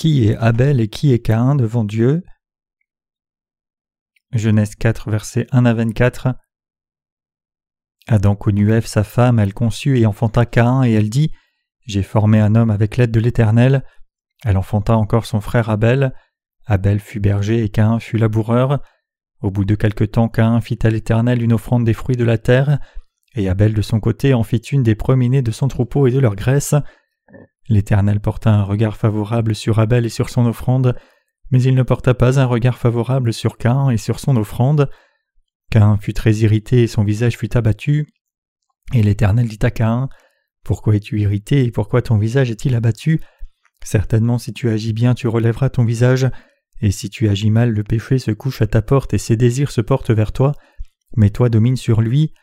Qui est Abel et qui est Caïn devant Dieu? Genèse 4, versets 1 à 24. Adam connut Ève, sa femme, elle conçut et enfanta Caïn, et elle dit J'ai formé un homme avec l'aide de l'Éternel. Elle enfanta encore son frère Abel. Abel fut berger et Caïn fut laboureur. Au bout de quelque temps, Caïn fit à l'Éternel une offrande des fruits de la terre, et Abel de son côté en fit une des premiers de son troupeau et de leur graisse. L'Éternel porta un regard favorable sur Abel et sur son offrande, mais il ne porta pas un regard favorable sur Caïn et sur son offrande. Caïn fut très irrité et son visage fut abattu. Et l'Éternel dit à Caïn Pourquoi es-tu irrité et pourquoi ton visage est-il abattu? Certainement, si tu agis bien, tu relèveras ton visage, et si tu agis mal, le péché se couche à ta porte et ses désirs se portent vers toi, mais toi domine sur lui.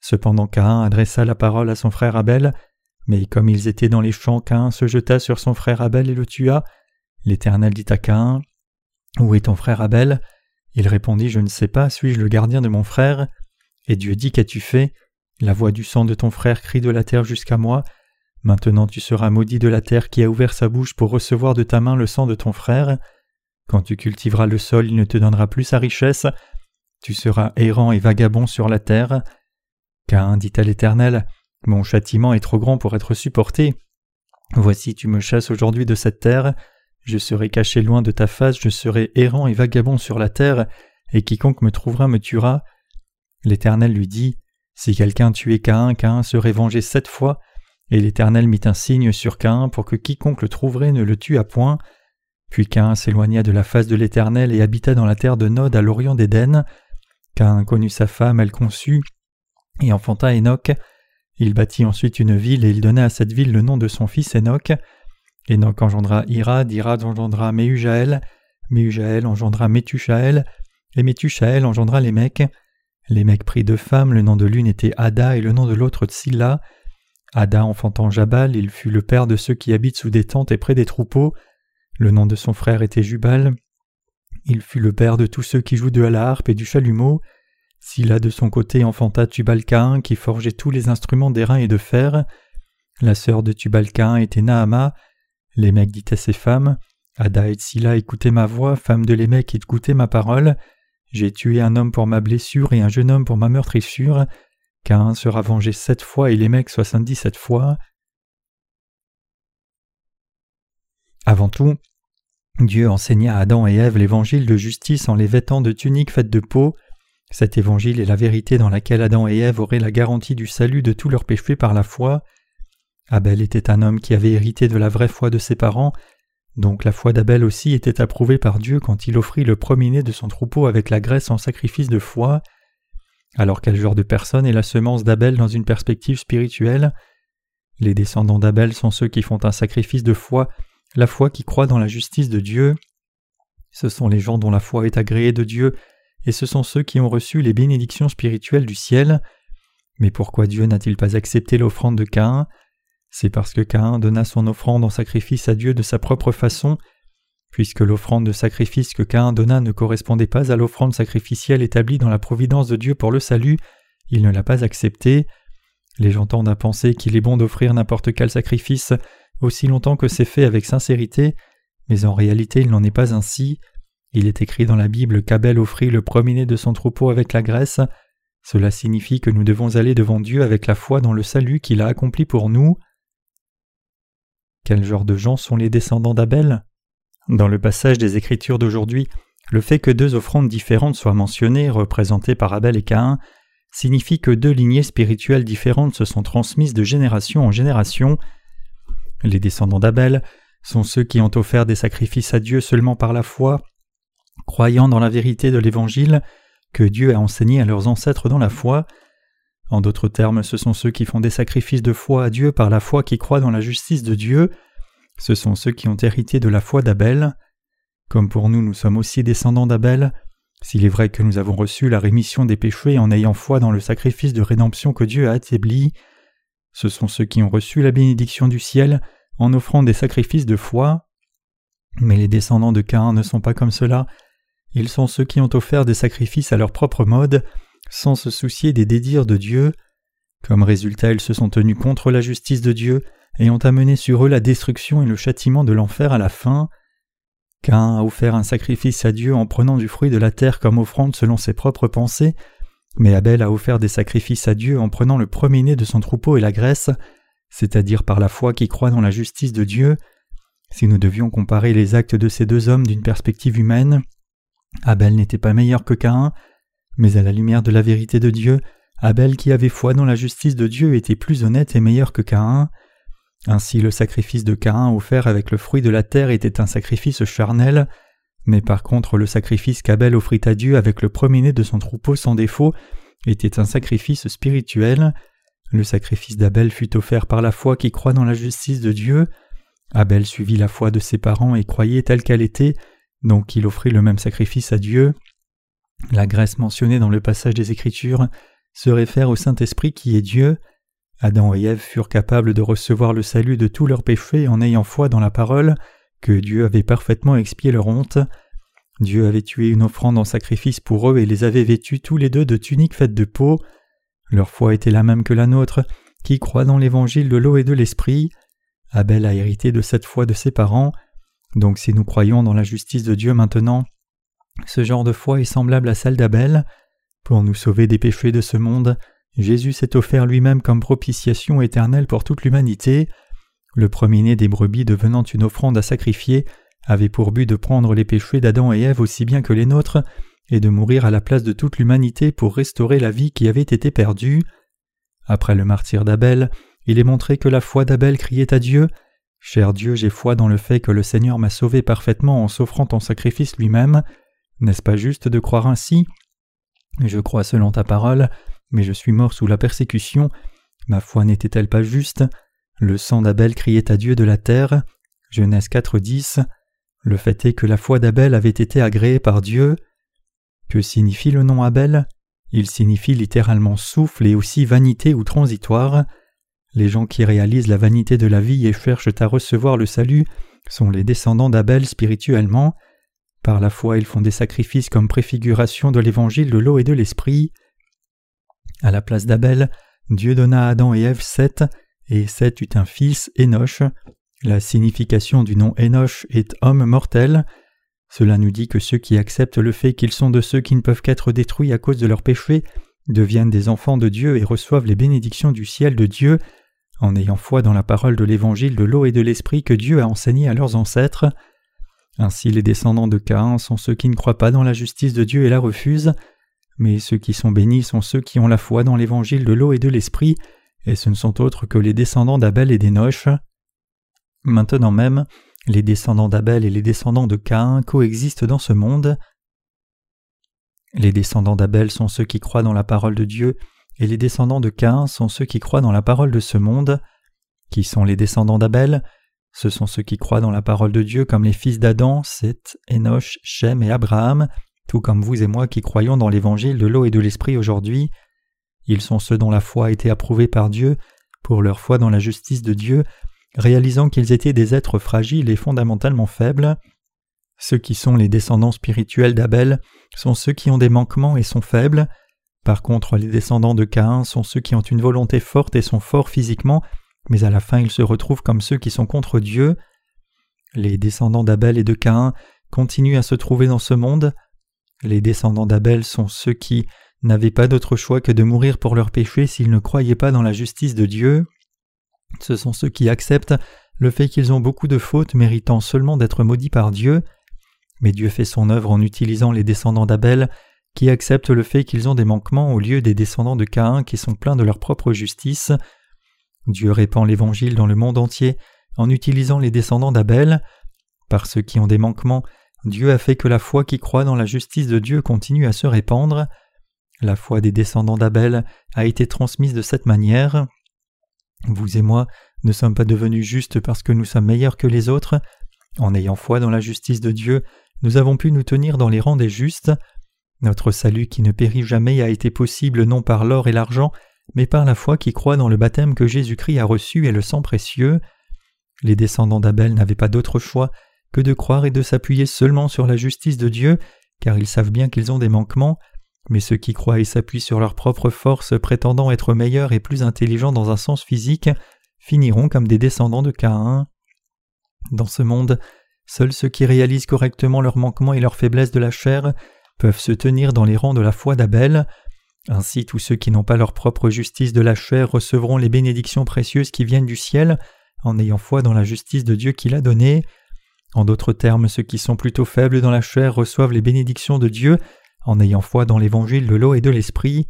Cependant Caïn adressa la parole à son frère Abel, mais comme ils étaient dans les champs, Caïn se jeta sur son frère Abel et le tua. L'Éternel dit à Caïn Où est ton frère Abel? Il répondit Je ne sais pas, suis-je le gardien de mon frère? Et Dieu dit Qu'as-tu fait? La voix du sang de ton frère crie de la terre jusqu'à moi. Maintenant tu seras maudit de la terre qui a ouvert sa bouche pour recevoir de ta main le sang de ton frère. Quand tu cultiveras le sol, il ne te donnera plus sa richesse. Tu seras errant et vagabond sur la terre. Caïn dit à l'Éternel Mon châtiment est trop grand pour être supporté. Voici, tu me chasses aujourd'hui de cette terre. Je serai caché loin de ta face, je serai errant et vagabond sur la terre, et quiconque me trouvera me tuera. L'Éternel lui dit Si quelqu'un tuait Caïn, Caïn serait vengé sept fois. Et l'Éternel mit un signe sur Caïn pour que quiconque le trouverait ne le tuât point. Puis Cain s'éloigna de la face de l'Éternel et habita dans la terre de Nod à l'orient d'Éden. Cain connut sa femme, elle conçut, et enfanta Enoch. Il bâtit ensuite une ville et il donna à cette ville le nom de son fils Enoch. Enoch engendra Irad, Irad engendra Mehujaël, Mehujaël engendra Métushaël, et Métushaël engendra les mecs. Les prit deux femmes, le nom de l'une était Ada et le nom de l'autre Tsilla. Ada enfantant Jabal, il fut le père de ceux qui habitent sous des tentes et près des troupeaux. Le nom de son frère était Jubal. Il fut le père de tous ceux qui jouent de la harpe et du chalumeau. Silla de son côté enfanta Tubalcain qui forgeait tous les instruments d'airain et de fer. La sœur de Tubalcain était Nahama. Lémec dit à ses femmes Ada et Silla écoutez ma voix, femme de Lémec écoutez ma parole. J'ai tué un homme pour ma blessure et un jeune homme pour ma meurtrissure. Cain sera vengé sept fois et Lémec soixante-dix-sept fois. Avant tout, Dieu enseigna à Adam et Ève l'évangile de justice en les vêtant de tuniques faites de peau. Cet évangile est la vérité dans laquelle Adam et Ève auraient la garantie du salut de tous leurs péchés par la foi. Abel était un homme qui avait hérité de la vraie foi de ses parents, donc la foi d'Abel aussi était approuvée par Dieu quand il offrit le premier-né de son troupeau avec la graisse en sacrifice de foi. Alors quel genre de personne est la semence d'Abel dans une perspective spirituelle? Les descendants d'Abel sont ceux qui font un sacrifice de foi la foi qui croit dans la justice de Dieu. Ce sont les gens dont la foi est agréée de Dieu, et ce sont ceux qui ont reçu les bénédictions spirituelles du ciel. Mais pourquoi Dieu n'a-t-il pas accepté l'offrande de Caïn? C'est parce que Caïn donna son offrande en sacrifice à Dieu de sa propre façon, puisque l'offrande de sacrifice que Caïn donna ne correspondait pas à l'offrande sacrificielle établie dans la providence de Dieu pour le salut, il ne l'a pas acceptée. Les gens tendent à penser qu'il est bon d'offrir n'importe quel sacrifice, aussi longtemps que c'est fait avec sincérité, mais en réalité il n'en est pas ainsi. Il est écrit dans la Bible qu'Abel offrit le premier-né de son troupeau avec la graisse. Cela signifie que nous devons aller devant Dieu avec la foi dans le salut qu'il a accompli pour nous. Quel genre de gens sont les descendants d'Abel? Dans le passage des Écritures d'aujourd'hui, le fait que deux offrandes différentes soient mentionnées, représentées par Abel et Caïn, signifie que deux lignées spirituelles différentes se sont transmises de génération en génération. Les descendants d'Abel sont ceux qui ont offert des sacrifices à Dieu seulement par la foi, croyant dans la vérité de l'Évangile que Dieu a enseigné à leurs ancêtres dans la foi. En d'autres termes, ce sont ceux qui font des sacrifices de foi à Dieu par la foi qui croient dans la justice de Dieu. Ce sont ceux qui ont hérité de la foi d'Abel. Comme pour nous, nous sommes aussi descendants d'Abel. S'il est vrai que nous avons reçu la rémission des péchés en ayant foi dans le sacrifice de rédemption que Dieu a établi, ce sont ceux qui ont reçu la bénédiction du ciel en offrant des sacrifices de foi. Mais les descendants de Caïn ne sont pas comme cela. Ils sont ceux qui ont offert des sacrifices à leur propre mode, sans se soucier des désirs de Dieu. Comme résultat, ils se sont tenus contre la justice de Dieu et ont amené sur eux la destruction et le châtiment de l'enfer à la fin. Cain a offert un sacrifice à Dieu en prenant du fruit de la terre comme offrande selon ses propres pensées, mais Abel a offert des sacrifices à Dieu en prenant le premier-né de son troupeau et la graisse, c'est-à-dire par la foi qui croit dans la justice de Dieu. Si nous devions comparer les actes de ces deux hommes d'une perspective humaine, Abel n'était pas meilleur que Caïn, mais à la lumière de la vérité de Dieu, Abel qui avait foi dans la justice de Dieu était plus honnête et meilleur que Caïn. Ainsi le sacrifice de Caïn offert avec le fruit de la terre était un sacrifice charnel, mais par contre le sacrifice qu'Abel offrit à Dieu avec le premier-né de son troupeau sans défaut était un sacrifice spirituel. Le sacrifice d'Abel fut offert par la foi qui croit dans la justice de Dieu. Abel suivit la foi de ses parents et croyait telle qu'elle était, donc il offrit le même sacrifice à Dieu. La graisse mentionnée dans le passage des Écritures se réfère au Saint-Esprit qui est Dieu. Adam et Ève furent capables de recevoir le salut de tous leurs péchés en ayant foi dans la parole que Dieu avait parfaitement expié leur honte. Dieu avait tué une offrande en sacrifice pour eux et les avait vêtus tous les deux de tuniques faites de peau. Leur foi était la même que la nôtre, qui croit dans l'évangile de l'eau et de l'esprit. Abel a hérité de cette foi de ses parents. Donc si nous croyons dans la justice de Dieu maintenant, ce genre de foi est semblable à celle d'Abel. Pour nous sauver des péchés de ce monde, Jésus s'est offert lui-même comme propitiation éternelle pour toute l'humanité. Le premier-né des brebis devenant une offrande à sacrifier avait pour but de prendre les péchés d'Adam et Ève aussi bien que les nôtres, et de mourir à la place de toute l'humanité pour restaurer la vie qui avait été perdue. Après le martyr d'Abel, il est montré que la foi d'Abel criait à Dieu Cher Dieu, j'ai foi dans le fait que le Seigneur m'a sauvé parfaitement en s'offrant ton sacrifice lui-même. N'est-ce pas juste de croire ainsi? Je crois selon ta parole, mais je suis mort sous la persécution. Ma foi n'était-elle pas juste? Le sang d'Abel criait à Dieu de la terre. Genèse 4.10. Le fait est que la foi d'Abel avait été agréée par Dieu. Que signifie le nom Abel? Il signifie littéralement souffle et aussi vanité ou transitoire. Les gens qui réalisent la vanité de la vie et cherchent à recevoir le salut sont les descendants d'Abel spirituellement. Par la foi, ils font des sacrifices comme préfiguration de l'évangile de l'eau et de l'esprit. À la place d'Abel, Dieu donna à Adam et Ève Seth, et Seth eut un fils, Enoch. La signification du nom Enoch est homme mortel. Cela nous dit que ceux qui acceptent le fait qu'ils sont de ceux qui ne peuvent qu'être détruits à cause de leurs péchés deviennent des enfants de Dieu et reçoivent les bénédictions du ciel de Dieu en ayant foi dans la parole de l'évangile de l'eau et de l'esprit que Dieu a enseigné à leurs ancêtres. Ainsi les descendants de Caïn sont ceux qui ne croient pas dans la justice de Dieu et la refusent, mais ceux qui sont bénis sont ceux qui ont la foi dans l'évangile de l'eau et de l'esprit, et ce ne sont autres que les descendants d'Abel et d'Enoch. Maintenant même, les descendants d'Abel et les descendants de Caïn coexistent dans ce monde. Les descendants d'Abel sont ceux qui croient dans la parole de Dieu, et les descendants de Caïn sont ceux qui croient dans la parole de ce monde. Qui sont les descendants d'Abel? Ce sont ceux qui croient dans la parole de Dieu comme les fils d'Adam, Seth, Enoch, Shem et Abraham, tout comme vous et moi qui croyons dans l'évangile de l'eau et de l'esprit aujourd'hui. Ils sont ceux dont la foi a été approuvée par Dieu pour leur foi dans la justice de Dieu réalisant qu'ils étaient des êtres fragiles et fondamentalement faibles. Ceux qui sont les descendants spirituels d'Abel sont ceux qui ont des manquements et sont faibles. Par contre, les descendants de Caïn sont ceux qui ont une volonté forte et sont forts physiquement, mais à la fin ils se retrouvent comme ceux qui sont contre Dieu. Les descendants d'Abel et de Caïn continuent à se trouver dans ce monde. Les descendants d'Abel sont ceux qui n'avaient pas d'autre choix que de mourir pour leurs péchés s'ils ne croyaient pas dans la justice de Dieu. Ce sont ceux qui acceptent le fait qu'ils ont beaucoup de fautes méritant seulement d'être maudits par Dieu. Mais Dieu fait son œuvre en utilisant les descendants d'Abel qui acceptent le fait qu'ils ont des manquements au lieu des descendants de Caïn qui sont pleins de leur propre justice. Dieu répand l'Évangile dans le monde entier en utilisant les descendants d'Abel. Par ceux qui ont des manquements, Dieu a fait que la foi qui croit dans la justice de Dieu continue à se répandre. La foi des descendants d'Abel a été transmise de cette manière. Vous et moi ne sommes pas devenus justes parce que nous sommes meilleurs que les autres. En ayant foi dans la justice de Dieu, nous avons pu nous tenir dans les rangs des justes. Notre salut qui ne périt jamais a été possible non par l'or et l'argent, mais par la foi qui croit dans le baptême que Jésus-Christ a reçu et le sang précieux. Les descendants d'Abel n'avaient pas d'autre choix que de croire et de s'appuyer seulement sur la justice de Dieu, car ils savent bien qu'ils ont des manquements, mais ceux qui croient et s'appuient sur leur propre force, prétendant être meilleurs et plus intelligents dans un sens physique, finiront comme des descendants de Caïn. Dans ce monde, Seuls ceux qui réalisent correctement leurs manquements et leurs faiblesses de la chair peuvent se tenir dans les rangs de la foi d'Abel. Ainsi tous ceux qui n'ont pas leur propre justice de la chair recevront les bénédictions précieuses qui viennent du ciel en ayant foi dans la justice de Dieu qu'il a donnée. En d'autres termes, ceux qui sont plutôt faibles dans la chair reçoivent les bénédictions de Dieu en ayant foi dans l'évangile de l'eau et de l'esprit.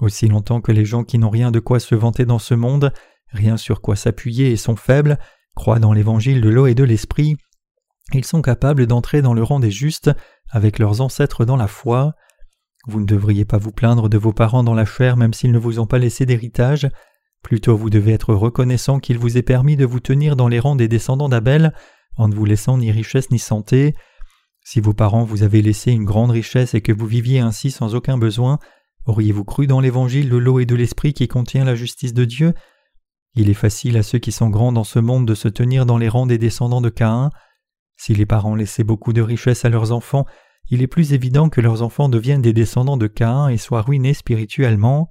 Aussi longtemps que les gens qui n'ont rien de quoi se vanter dans ce monde, rien sur quoi s'appuyer et sont faibles, croient dans l'évangile de l'eau et de l'esprit, ils sont capables d'entrer dans le rang des justes avec leurs ancêtres dans la foi. Vous ne devriez pas vous plaindre de vos parents dans la chair même s'ils ne vous ont pas laissé d'héritage. Plutôt vous devez être reconnaissant qu'il vous ait permis de vous tenir dans les rangs des descendants d'Abel en ne vous laissant ni richesse ni santé. Si vos parents vous avaient laissé une grande richesse et que vous viviez ainsi sans aucun besoin, auriez-vous cru dans l'évangile de l'eau et de l'esprit qui contient la justice de Dieu? Il est facile à ceux qui sont grands dans ce monde de se tenir dans les rangs des descendants de Caïn. Si les parents laissaient beaucoup de richesses à leurs enfants, il est plus évident que leurs enfants deviennent des descendants de Caïn et soient ruinés spirituellement.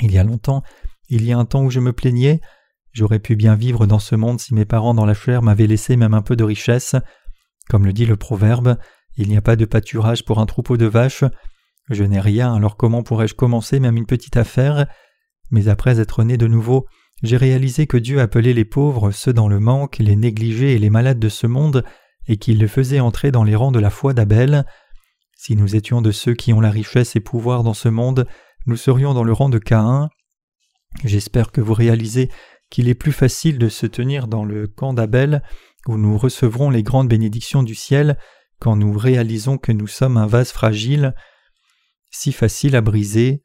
Il y a longtemps, il y a un temps où je me plaignais, j'aurais pu bien vivre dans ce monde si mes parents dans la chair m'avaient laissé même un peu de richesse. Comme le dit le proverbe, il n'y a pas de pâturage pour un troupeau de vaches. Je n'ai rien, alors comment pourrais-je commencer même une petite affaire? Mais après être né de nouveau, j'ai réalisé que Dieu appelait les pauvres, ceux dans le manque, les négligés et les malades de ce monde, et qu'il les faisait entrer dans les rangs de la foi d'Abel. Si nous étions de ceux qui ont la richesse et pouvoir dans ce monde, nous serions dans le rang de Caïn. J'espère que vous réalisez qu'il est plus facile de se tenir dans le camp d'Abel, où nous recevrons les grandes bénédictions du ciel, quand nous réalisons que nous sommes un vase fragile, si facile à briser.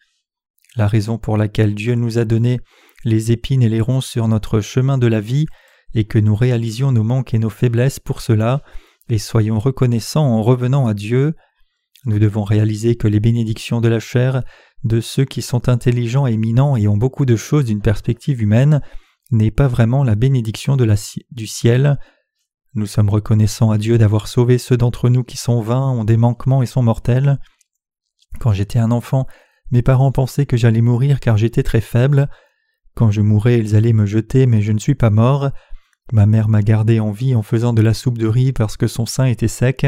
La raison pour laquelle Dieu nous a donné les épines et les ronces sur notre chemin de la vie et que nous réalisions nos manques et nos faiblesses pour cela, et soyons reconnaissants en revenant à Dieu. Nous devons réaliser que les bénédictions de la chair, de ceux qui sont intelligents, éminents et ont beaucoup de choses d'une perspective humaine, n'est pas vraiment la bénédiction du ciel. Nous sommes reconnaissants à Dieu d'avoir sauvé ceux d'entre nous qui sont vains, ont des manquements et sont mortels. Quand j'étais un enfant, mes parents pensaient que j'allais mourir car j'étais très faible. Quand je mourrais, ils allaient me jeter, mais je ne suis pas mort. Ma mère m'a gardé en vie en faisant de la soupe de riz parce que son sein était sec.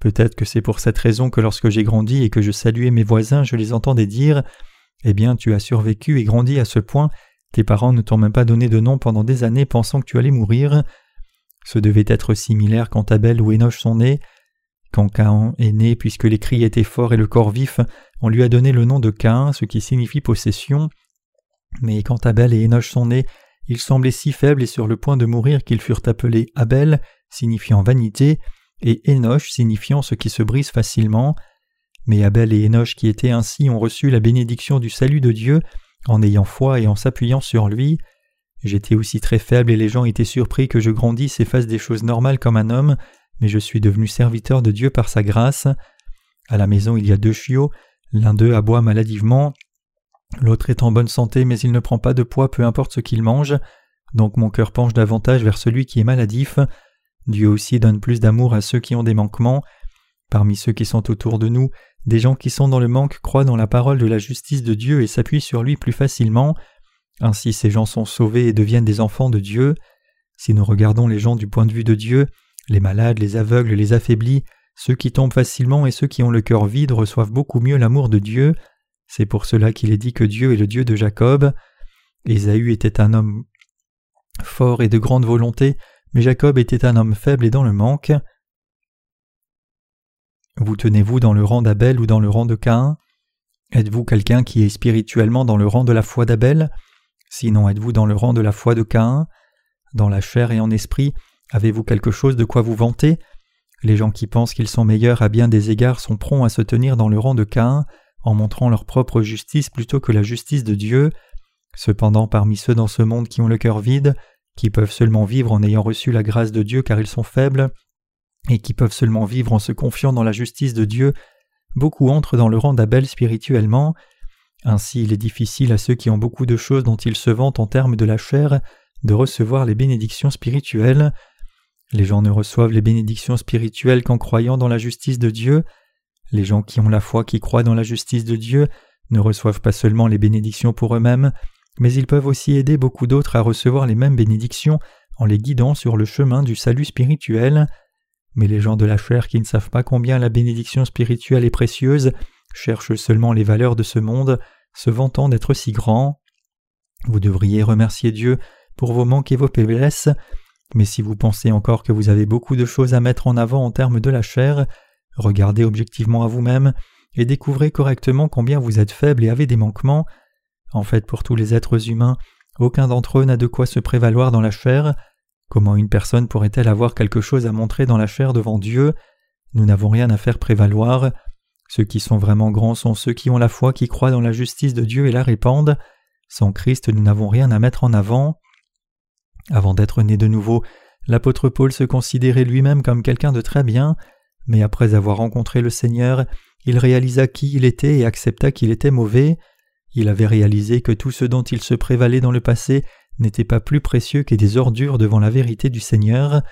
Peut-être que c'est pour cette raison que lorsque j'ai grandi et que je saluais mes voisins, je les entendais dire Eh bien, tu as survécu et grandi à ce point, tes parents ne t'ont même pas donné de nom pendant des années pensant que tu allais mourir. Ce devait être similaire quand Abel ou Enoch sont nés. Quand Cain est né, puisque les cris étaient forts et le corps vif, on lui a donné le nom de Cain, ce qui signifie possession. Mais quand Abel et Enoch sont nés, ils semblaient si faibles et sur le point de mourir qu'ils furent appelés Abel, signifiant vanité, et Enoch, signifiant ce qui se brise facilement. Mais Abel et Enoch qui étaient ainsi ont reçu la bénédiction du salut de Dieu en ayant foi et en s'appuyant sur lui. J'étais aussi très faible et les gens étaient surpris que je grandisse et fasse des choses normales comme un homme, mais je suis devenu serviteur de Dieu par sa grâce. À la maison il y a deux chiots, l'un d'eux aboie maladivement, L'autre est en bonne santé, mais il ne prend pas de poids peu importe ce qu'il mange, donc mon cœur penche davantage vers celui qui est maladif. Dieu aussi donne plus d'amour à ceux qui ont des manquements. Parmi ceux qui sont autour de nous, des gens qui sont dans le manque croient dans la parole de la justice de Dieu et s'appuient sur lui plus facilement. Ainsi ces gens sont sauvés et deviennent des enfants de Dieu. Si nous regardons les gens du point de vue de Dieu, les malades, les aveugles, les affaiblis, ceux qui tombent facilement et ceux qui ont le cœur vide reçoivent beaucoup mieux l'amour de Dieu. C'est pour cela qu'il est dit que Dieu est le Dieu de Jacob. Ésaü était un homme fort et de grande volonté, mais Jacob était un homme faible et dans le manque. Vous tenez-vous dans le rang d'Abel ou dans le rang de Caïn? Êtes-vous quelqu'un qui est spirituellement dans le rang de la foi d'Abel? Sinon êtes-vous dans le rang de la foi de Caïn? Dans la chair et en esprit, avez-vous quelque chose de quoi vous vanter? Les gens qui pensent qu'ils sont meilleurs à bien des égards sont prompts à se tenir dans le rang de Caïn en montrant leur propre justice plutôt que la justice de Dieu. Cependant, parmi ceux dans ce monde qui ont le cœur vide, qui peuvent seulement vivre en ayant reçu la grâce de Dieu car ils sont faibles, et qui peuvent seulement vivre en se confiant dans la justice de Dieu, beaucoup entrent dans le rang d'Abel spirituellement. Ainsi il est difficile à ceux qui ont beaucoup de choses dont ils se vantent en termes de la chair de recevoir les bénédictions spirituelles. Les gens ne reçoivent les bénédictions spirituelles qu'en croyant dans la justice de Dieu, les gens qui ont la foi, qui croient dans la justice de Dieu, ne reçoivent pas seulement les bénédictions pour eux-mêmes, mais ils peuvent aussi aider beaucoup d'autres à recevoir les mêmes bénédictions en les guidant sur le chemin du salut spirituel. Mais les gens de la chair qui ne savent pas combien la bénédiction spirituelle est précieuse cherchent seulement les valeurs de ce monde, se vantant d'être si grands. Vous devriez remercier Dieu pour vos manques et vos faiblesses, mais si vous pensez encore que vous avez beaucoup de choses à mettre en avant en termes de la chair, regardez objectivement à vous-même et découvrez correctement combien vous êtes faible et avez des manquements. En fait, pour tous les êtres humains, aucun d'entre eux n'a de quoi se prévaloir dans la chair. Comment une personne pourrait-elle avoir quelque chose à montrer dans la chair devant Dieu? Nous n'avons rien à faire prévaloir. Ceux qui sont vraiment grands sont ceux qui ont la foi, qui croient dans la justice de Dieu et la répandent. Sans Christ, nous n'avons rien à mettre en avant. Avant d'être né de nouveau, l'apôtre Paul se considérait lui-même comme quelqu'un de très bien, mais après avoir rencontré le Seigneur, il réalisa qui il était et accepta qu'il était mauvais. Il avait réalisé que tout ce dont il se prévalait dans le passé n'était pas plus précieux que des ordures devant la vérité du Seigneur.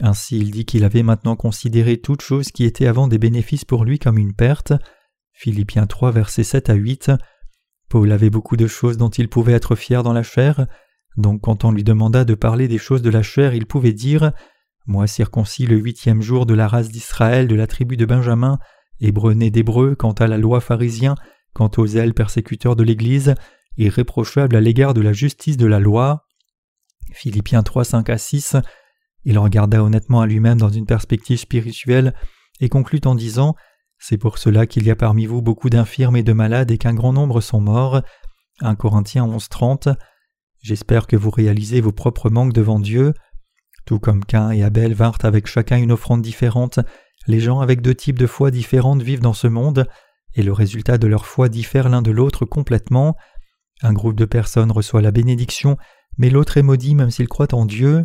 Ainsi il dit qu'il avait maintenant considéré toute chose qui était avant des bénéfices pour lui comme une perte. Philippiens 3 versets 7 à 8. Paul avait beaucoup de choses dont il pouvait être fier dans la chair, donc quand on lui demanda de parler des choses de la chair, il pouvait dire Moi circoncis le huitième jour de la race d'Israël de la tribu de Benjamin, hébreu né d'hébreu, quant à la loi pharisien, quant aux ailes persécuteurs de l'Église, irréprochable à l'égard de la justice de la loi. Philippiens 3, 5 à 6. Il regarda honnêtement à lui-même dans une perspective spirituelle et conclut en disant C'est pour cela qu'il y a parmi vous beaucoup d'infirmes et de malades et qu'un grand nombre sont morts. 1 Corinthiens 11, 30. J'espère que vous réalisez vos propres manques devant Dieu. Tout comme Cain et Abel vinrent avec chacun une offrande différente, les gens avec deux types de foi différentes vivent dans ce monde, et le résultat de leur foi diffère l'un de l'autre complètement. Un groupe de personnes reçoit la bénédiction, mais l'autre est maudit même s'il croit en Dieu.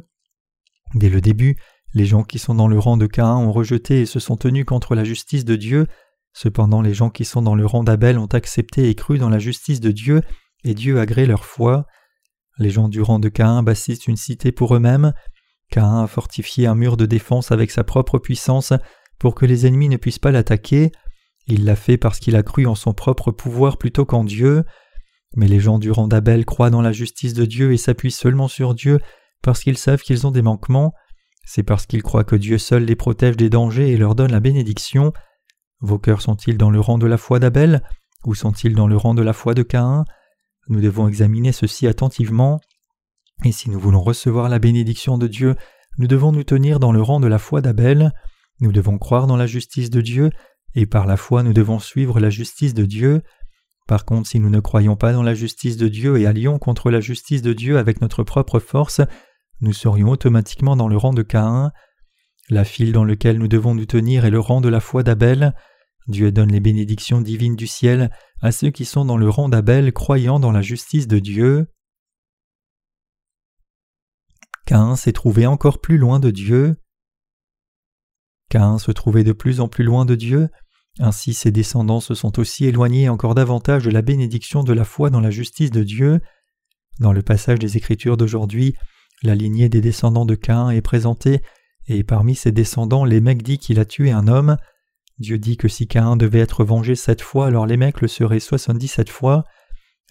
Dès le début, les gens qui sont dans le rang de Cain ont rejeté et se sont tenus contre la justice de Dieu. Cependant, les gens qui sont dans le rang d'Abel ont accepté et cru dans la justice de Dieu, et Dieu a gré leur foi. Les gens du rang de Cain bâtissent une cité pour eux-mêmes. Cain a fortifié un mur de défense avec sa propre puissance pour que les ennemis ne puissent pas l'attaquer. Il l'a fait parce qu'il a cru en son propre pouvoir plutôt qu'en Dieu. Mais les gens du rang d'Abel croient dans la justice de Dieu et s'appuient seulement sur Dieu parce qu'ils savent qu'ils ont des manquements. C'est parce qu'ils croient que Dieu seul les protège des dangers et leur donne la bénédiction. Vos cœurs sont-ils dans le rang de la foi d'Abel ou sont-ils dans le rang de la foi de Caïn? Nous devons examiner ceci attentivement, et si nous voulons recevoir la bénédiction de Dieu, nous devons nous tenir dans le rang de la foi d'Abel, nous devons croire dans la justice de Dieu, et par la foi nous devons suivre la justice de Dieu. Par contre, si nous ne croyons pas dans la justice de Dieu et allions contre la justice de Dieu avec notre propre force, nous serions automatiquement dans le rang de Caïn. La file dans lequel nous devons nous tenir est le rang de la foi d'Abel. Dieu donne les bénédictions divines du ciel à ceux qui sont dans le rang d'Abel croyant dans la justice de Dieu. Cain s'est trouvé encore plus loin de Dieu. Cain se trouvait de plus en plus loin de Dieu, ainsi ses descendants se sont aussi éloignés encore davantage de la bénédiction de la foi dans la justice de Dieu. Dans le passage des Écritures d'aujourd'hui, la lignée des descendants de Cain est présentée, et parmi ses descendants, les mecs dit qu'il a tué un homme. Dieu dit que si Caïn devait être vengé sept fois, alors les mecs le seraient soixante-dix-sept fois.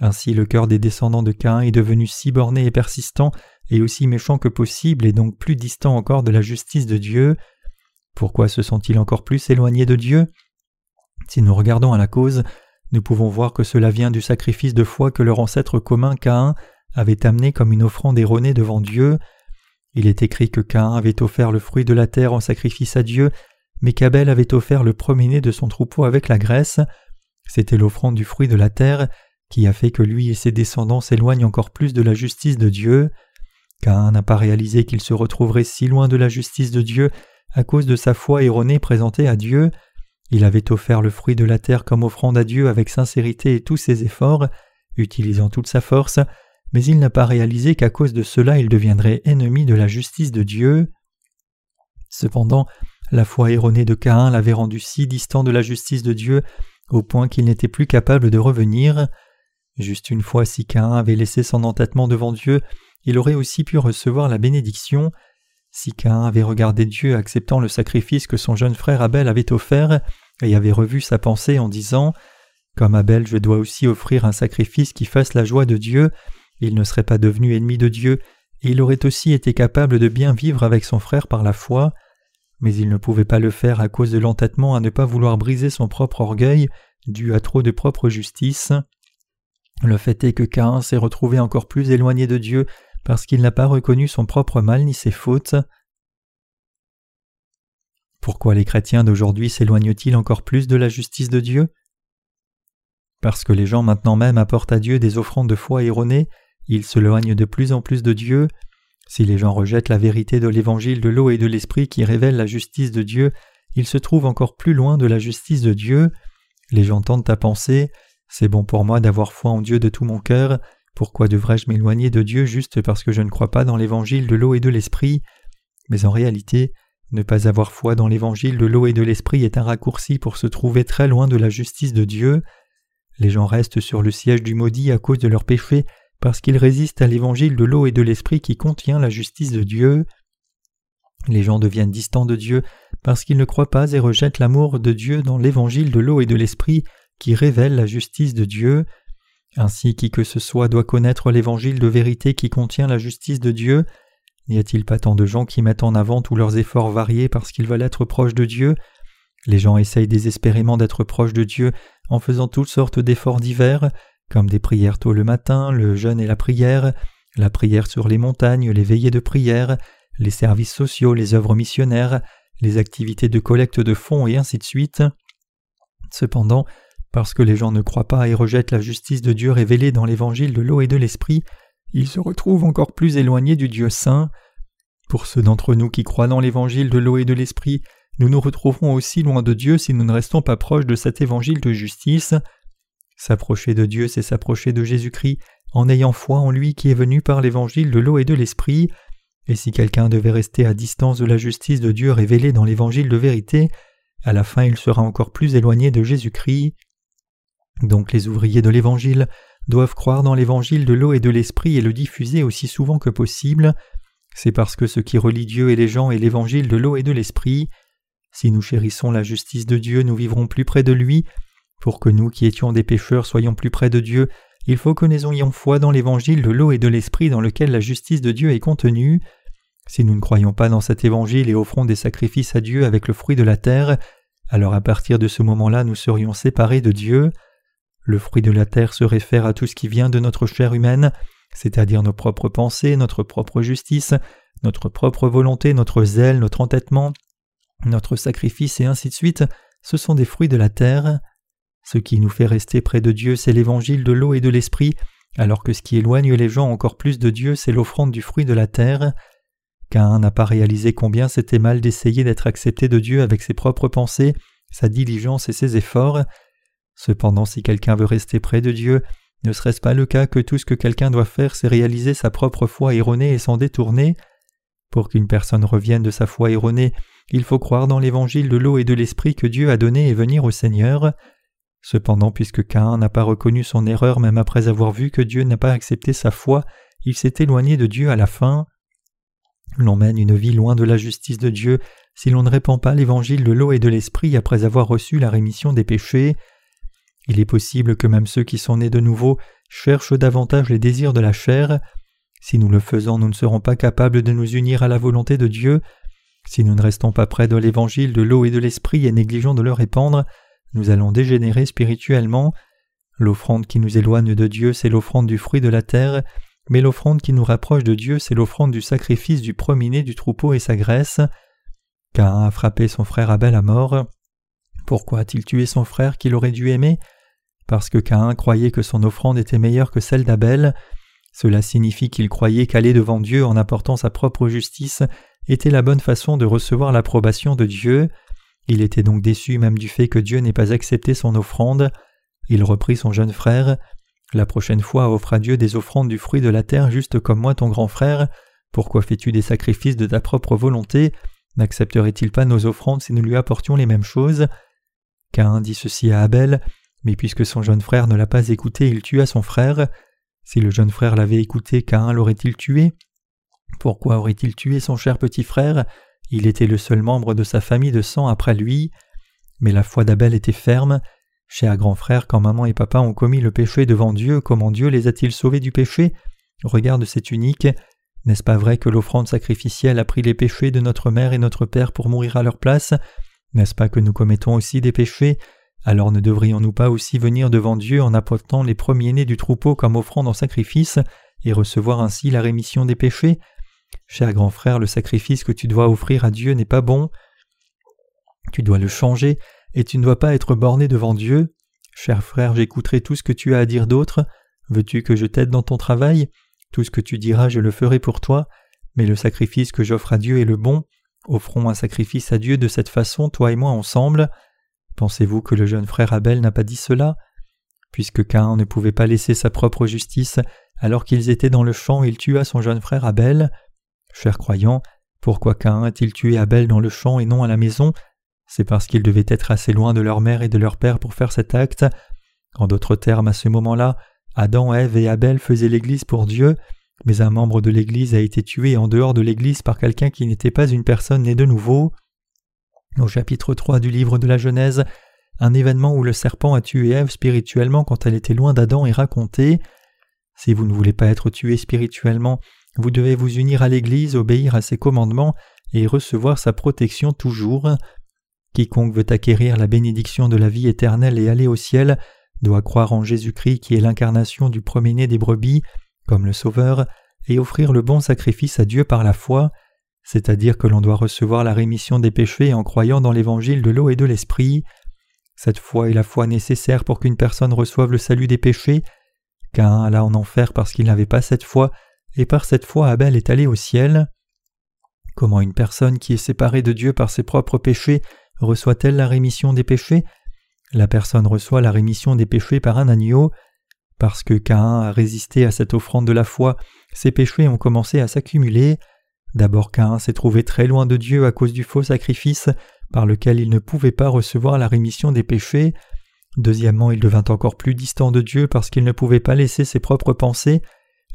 Ainsi le cœur des descendants de Caïn est devenu si borné et persistant et aussi méchant que possible et donc plus distant encore de la justice de Dieu. Pourquoi se sont-ils encore plus éloignés de Dieu? Si nous regardons à la cause, nous pouvons voir que cela vient du sacrifice de foi que leur ancêtre commun Caïn avait amené comme une offrande erronée devant Dieu. Il est écrit que Caïn avait offert le fruit de la terre en sacrifice à Dieu mais qu'Abel avait offert le premier-né de son troupeau avec la graisse. C'était l'offrande du fruit de la terre qui a fait que lui et ses descendants s'éloignent encore plus de la justice de Dieu. Cain n'a pas réalisé qu'il se retrouverait si loin de la justice de Dieu à cause de sa foi erronée présentée à Dieu. Il avait offert le fruit de la terre comme offrande à Dieu avec sincérité et tous ses efforts, utilisant toute sa force, mais il n'a pas réalisé qu'à cause de cela il deviendrait ennemi de la justice de Dieu. Cependant, la foi erronée de Caïn l'avait rendu si distant de la justice de Dieu au point qu'il n'était plus capable de revenir. Juste une fois si Caïn avait laissé son entêtement devant Dieu, il aurait aussi pu recevoir la bénédiction. Si Caïn avait regardé Dieu acceptant le sacrifice que son jeune frère Abel avait offert et avait revu sa pensée en disant Comme Abel, je dois aussi offrir un sacrifice qui fasse la joie de Dieu, il ne serait pas devenu ennemi de Dieu et il aurait aussi été capable de bien vivre avec son frère par la foi, mais il ne pouvait pas le faire à cause de l'entêtement à ne pas vouloir briser son propre orgueil, dû à trop de propre justice. Le fait est que Caïn s'est retrouvé encore plus éloigné de Dieu parce qu'il n'a pas reconnu son propre mal ni ses fautes. Pourquoi les chrétiens d'aujourd'hui s'éloignent-ils encore plus de la justice de Dieu? Parce que les gens maintenant même apportent à Dieu des offrandes de foi erronées, ils s'éloignent de plus en plus de Dieu. Si les gens rejettent la vérité de l'évangile de l'eau et de l'esprit qui révèle la justice de Dieu, ils se trouvent encore plus loin de la justice de Dieu. Les gens tentent à penser C'est bon pour moi d'avoir foi en Dieu de tout mon cœur, pourquoi devrais-je m'éloigner de Dieu juste parce que je ne crois pas dans l'évangile de l'eau et de l'esprit? Mais en réalité, ne pas avoir foi dans l'évangile de l'eau et de l'esprit est un raccourci pour se trouver très loin de la justice de Dieu. Les gens restent sur le siège du maudit à cause de leurs péchés parce qu'ils résistent à l'évangile de l'eau et de l'esprit qui contient la justice de Dieu. Les gens deviennent distants de Dieu parce qu'ils ne croient pas et rejettent l'amour de Dieu dans l'évangile de l'eau et de l'esprit qui révèle la justice de Dieu. Ainsi qui que ce soit doit connaître l'évangile de vérité qui contient la justice de Dieu. N'y a-t-il pas tant de gens qui mettent en avant tous leurs efforts variés parce qu'ils veulent être proches de Dieu? Les gens essayent désespérément d'être proches de Dieu en faisant toutes sortes d'efforts divers, comme des prières tôt le matin, le jeûne et la prière, la prière sur les montagnes, les veillées de prière, les services sociaux, les œuvres missionnaires, les activités de collecte de fonds et ainsi de suite. Cependant, parce que les gens ne croient pas et rejettent la justice de Dieu révélée dans l'évangile de l'eau et de l'esprit, ils se retrouvent encore plus éloignés du Dieu saint. Pour ceux d'entre nous qui croient dans l'évangile de l'eau et de l'esprit, nous nous retrouverons aussi loin de Dieu si nous ne restons pas proches de cet évangile de justice. S'approcher de Dieu, c'est s'approcher de Jésus-Christ en ayant foi en lui qui est venu par l'évangile de l'eau et de l'esprit. Et si quelqu'un devait rester à distance de la justice de Dieu révélée dans l'évangile de vérité, à la fin il sera encore plus éloigné de Jésus-Christ. Donc les ouvriers de l'Évangile doivent croire dans l'Évangile de l'eau et de l'Esprit et le diffuser aussi souvent que possible. C'est parce que ce qui relie Dieu et les gens est l'Évangile de l'eau et de l'Esprit. Si nous chérissons la justice de Dieu, nous vivrons plus près de lui. Pour que nous qui étions des pécheurs soyons plus près de Dieu, il faut que nous ayons foi dans l'Évangile de l'eau et de l'Esprit dans lequel la justice de Dieu est contenue. Si nous ne croyons pas dans cet Évangile et offrons des sacrifices à Dieu avec le fruit de la terre, alors à partir de ce moment-là nous serions séparés de Dieu. Le fruit de la terre se réfère à tout ce qui vient de notre chair humaine, c'est-à-dire nos propres pensées, notre propre justice, notre propre volonté, notre zèle, notre entêtement, notre sacrifice et ainsi de suite, ce sont des fruits de la terre. Ce qui nous fait rester près de Dieu, c'est l'évangile de l'eau et de l'esprit, alors que ce qui éloigne les gens encore plus de Dieu, c'est l'offrande du fruit de la terre. Cain n'a pas réalisé combien c'était mal d'essayer d'être accepté de Dieu avec ses propres pensées, sa diligence et ses efforts. Cependant, si quelqu'un veut rester près de Dieu, ne serait-ce pas le cas que tout ce que quelqu'un doit faire, c'est réaliser sa propre foi erronée et s'en détourner? Pour qu'une personne revienne de sa foi erronée, il faut croire dans l'évangile de l'eau et de l'esprit que Dieu a donné et venir au Seigneur. Cependant, puisque Cain n'a pas reconnu son erreur même après avoir vu que Dieu n'a pas accepté sa foi, il s'est éloigné de Dieu à la fin. L'on mène une vie loin de la justice de Dieu si l'on ne répand pas l'évangile de l'eau et de l'esprit après avoir reçu la rémission des péchés. Il est possible que même ceux qui sont nés de nouveau cherchent davantage les désirs de la chair. Si nous le faisons, nous ne serons pas capables de nous unir à la volonté de Dieu. Si nous ne restons pas près de l'évangile de l'eau et de l'esprit et négligeons de le répandre, nous allons dégénérer spirituellement. L'offrande qui nous éloigne de Dieu, c'est l'offrande du fruit de la terre, mais l'offrande qui nous rapproche de Dieu, c'est l'offrande du sacrifice du premier-né du troupeau et sa graisse. Cain a frappé son frère Abel à mort. Pourquoi a-t-il tué son frère qu'il aurait dû aimer? Parce que Caïn croyait que son offrande était meilleure que celle d'Abel. Cela signifie qu'il croyait qu'aller devant Dieu en apportant sa propre justice était la bonne façon de recevoir l'approbation de Dieu. Il était donc déçu même du fait que Dieu n'ait pas accepté son offrande. Il reprit son jeune frère. La prochaine fois offre à Dieu des offrandes du fruit de la terre juste comme moi ton grand frère. Pourquoi fais-tu des sacrifices de ta propre volonté? N'accepterait-il pas nos offrandes si nous lui apportions les mêmes choses? Cain dit ceci à Abel, mais puisque son jeune frère ne l'a pas écouté, il tua son frère. Si le jeune frère l'avait écouté, Cain l'aurait-il tué? Pourquoi aurait-il tué son cher petit frère? Il était le seul membre de sa famille de sang après lui. Mais la foi d'Abel était ferme. Cher grand frère, quand maman et papa ont commis le péché devant Dieu, comment Dieu les a-t-il sauvés du péché? Regarde cette unique. N'est-ce pas vrai que l'offrande sacrificielle a pris les péchés de notre mère et notre père pour mourir à leur place? N'est-ce pas que nous commettons aussi des péchés? Alors ne devrions-nous pas aussi venir devant Dieu en apportant les premiers-nés du troupeau comme offrande en sacrifice et recevoir ainsi la rémission des péchés? Cher grand frère, le sacrifice que tu dois offrir à Dieu n'est pas bon. Tu dois le changer et tu ne dois pas être borné devant Dieu. Cher frère, j'écouterai tout ce que tu as à dire d'autre. Veux-tu que je t'aide dans ton travail? Tout ce que tu diras, je le ferai pour toi, mais le sacrifice que j'offre à Dieu est le bon. Offrons un sacrifice à Dieu de cette façon, toi et moi ensemble. Pensez-vous que le jeune frère Abel n'a pas dit cela? Puisque Cain ne pouvait pas laisser sa propre justice, alors qu'ils étaient dans le champ, il tua son jeune frère Abel. Cher croyant, pourquoi Cain a-t-il tué Abel dans le champ et non à la maison? C'est parce qu'ils devaient être assez loin de leur mère et de leur père pour faire cet acte. En d'autres termes, à ce moment-là, Adam, Ève et Abel faisaient l'Église pour Dieu, mais un membre de l'Église a été tué en dehors de l'Église par quelqu'un qui n'était pas une personne née de nouveau. Au chapitre 3 du livre de la Genèse, un événement où le serpent a tué Ève spirituellement quand elle était loin d'Adam est raconté. Si vous ne voulez pas être tué spirituellement, vous devez vous unir à l'Église, obéir à ses commandements et recevoir sa protection toujours. Quiconque veut acquérir la bénédiction de la vie éternelle et aller au ciel doit croire en Jésus-Christ qui est l'incarnation du premier-né des brebis, comme le Sauveur, et offrir le bon sacrifice à Dieu par la foi, c'est-à-dire que l'on doit recevoir la rémission des péchés en croyant dans l'évangile de l'eau et de l'esprit. Cette foi est la foi nécessaire pour qu'une personne reçoive le salut des péchés. Cain alla en enfer parce qu'il n'avait pas cette foi, et par cette foi Abel est allé au ciel. Comment une personne qui est séparée de Dieu par ses propres péchés reçoit-elle la rémission des péchés? La personne reçoit la rémission des péchés par un agneau. Parce que Caïn a résisté à cette offrande de la foi, ses péchés ont commencé à s'accumuler. D'abord Caïn s'est trouvé très loin de Dieu à cause du faux sacrifice par lequel il ne pouvait pas recevoir la rémission des péchés. Deuxièmement, il devint encore plus distant de Dieu parce qu'il ne pouvait pas laisser ses propres pensées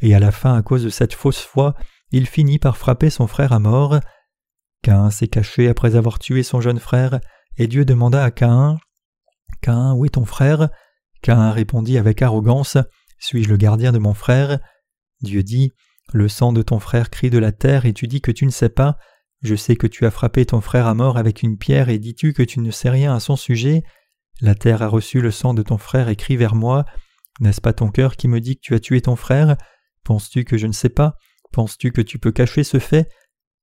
et à la fin, à cause de cette fausse foi, il finit par frapper son frère à mort. Caïn s'est caché après avoir tué son jeune frère, et Dieu demanda à Caïn Caïn, où est ton frère? Caïn répondit avec arrogance Suis-je le gardien de mon frère? Dieu dit Le sang de ton frère crie de la terre, et tu dis que tu ne sais pas. Je sais que tu as frappé ton frère à mort avec une pierre, et dis-tu que tu ne sais rien à son sujet? La terre a reçu le sang de ton frère et crie vers moi. N'est-ce pas ton cœur qui me dit que tu as tué ton frère? Penses-tu que je ne sais pas? Penses-tu que tu peux cacher ce fait?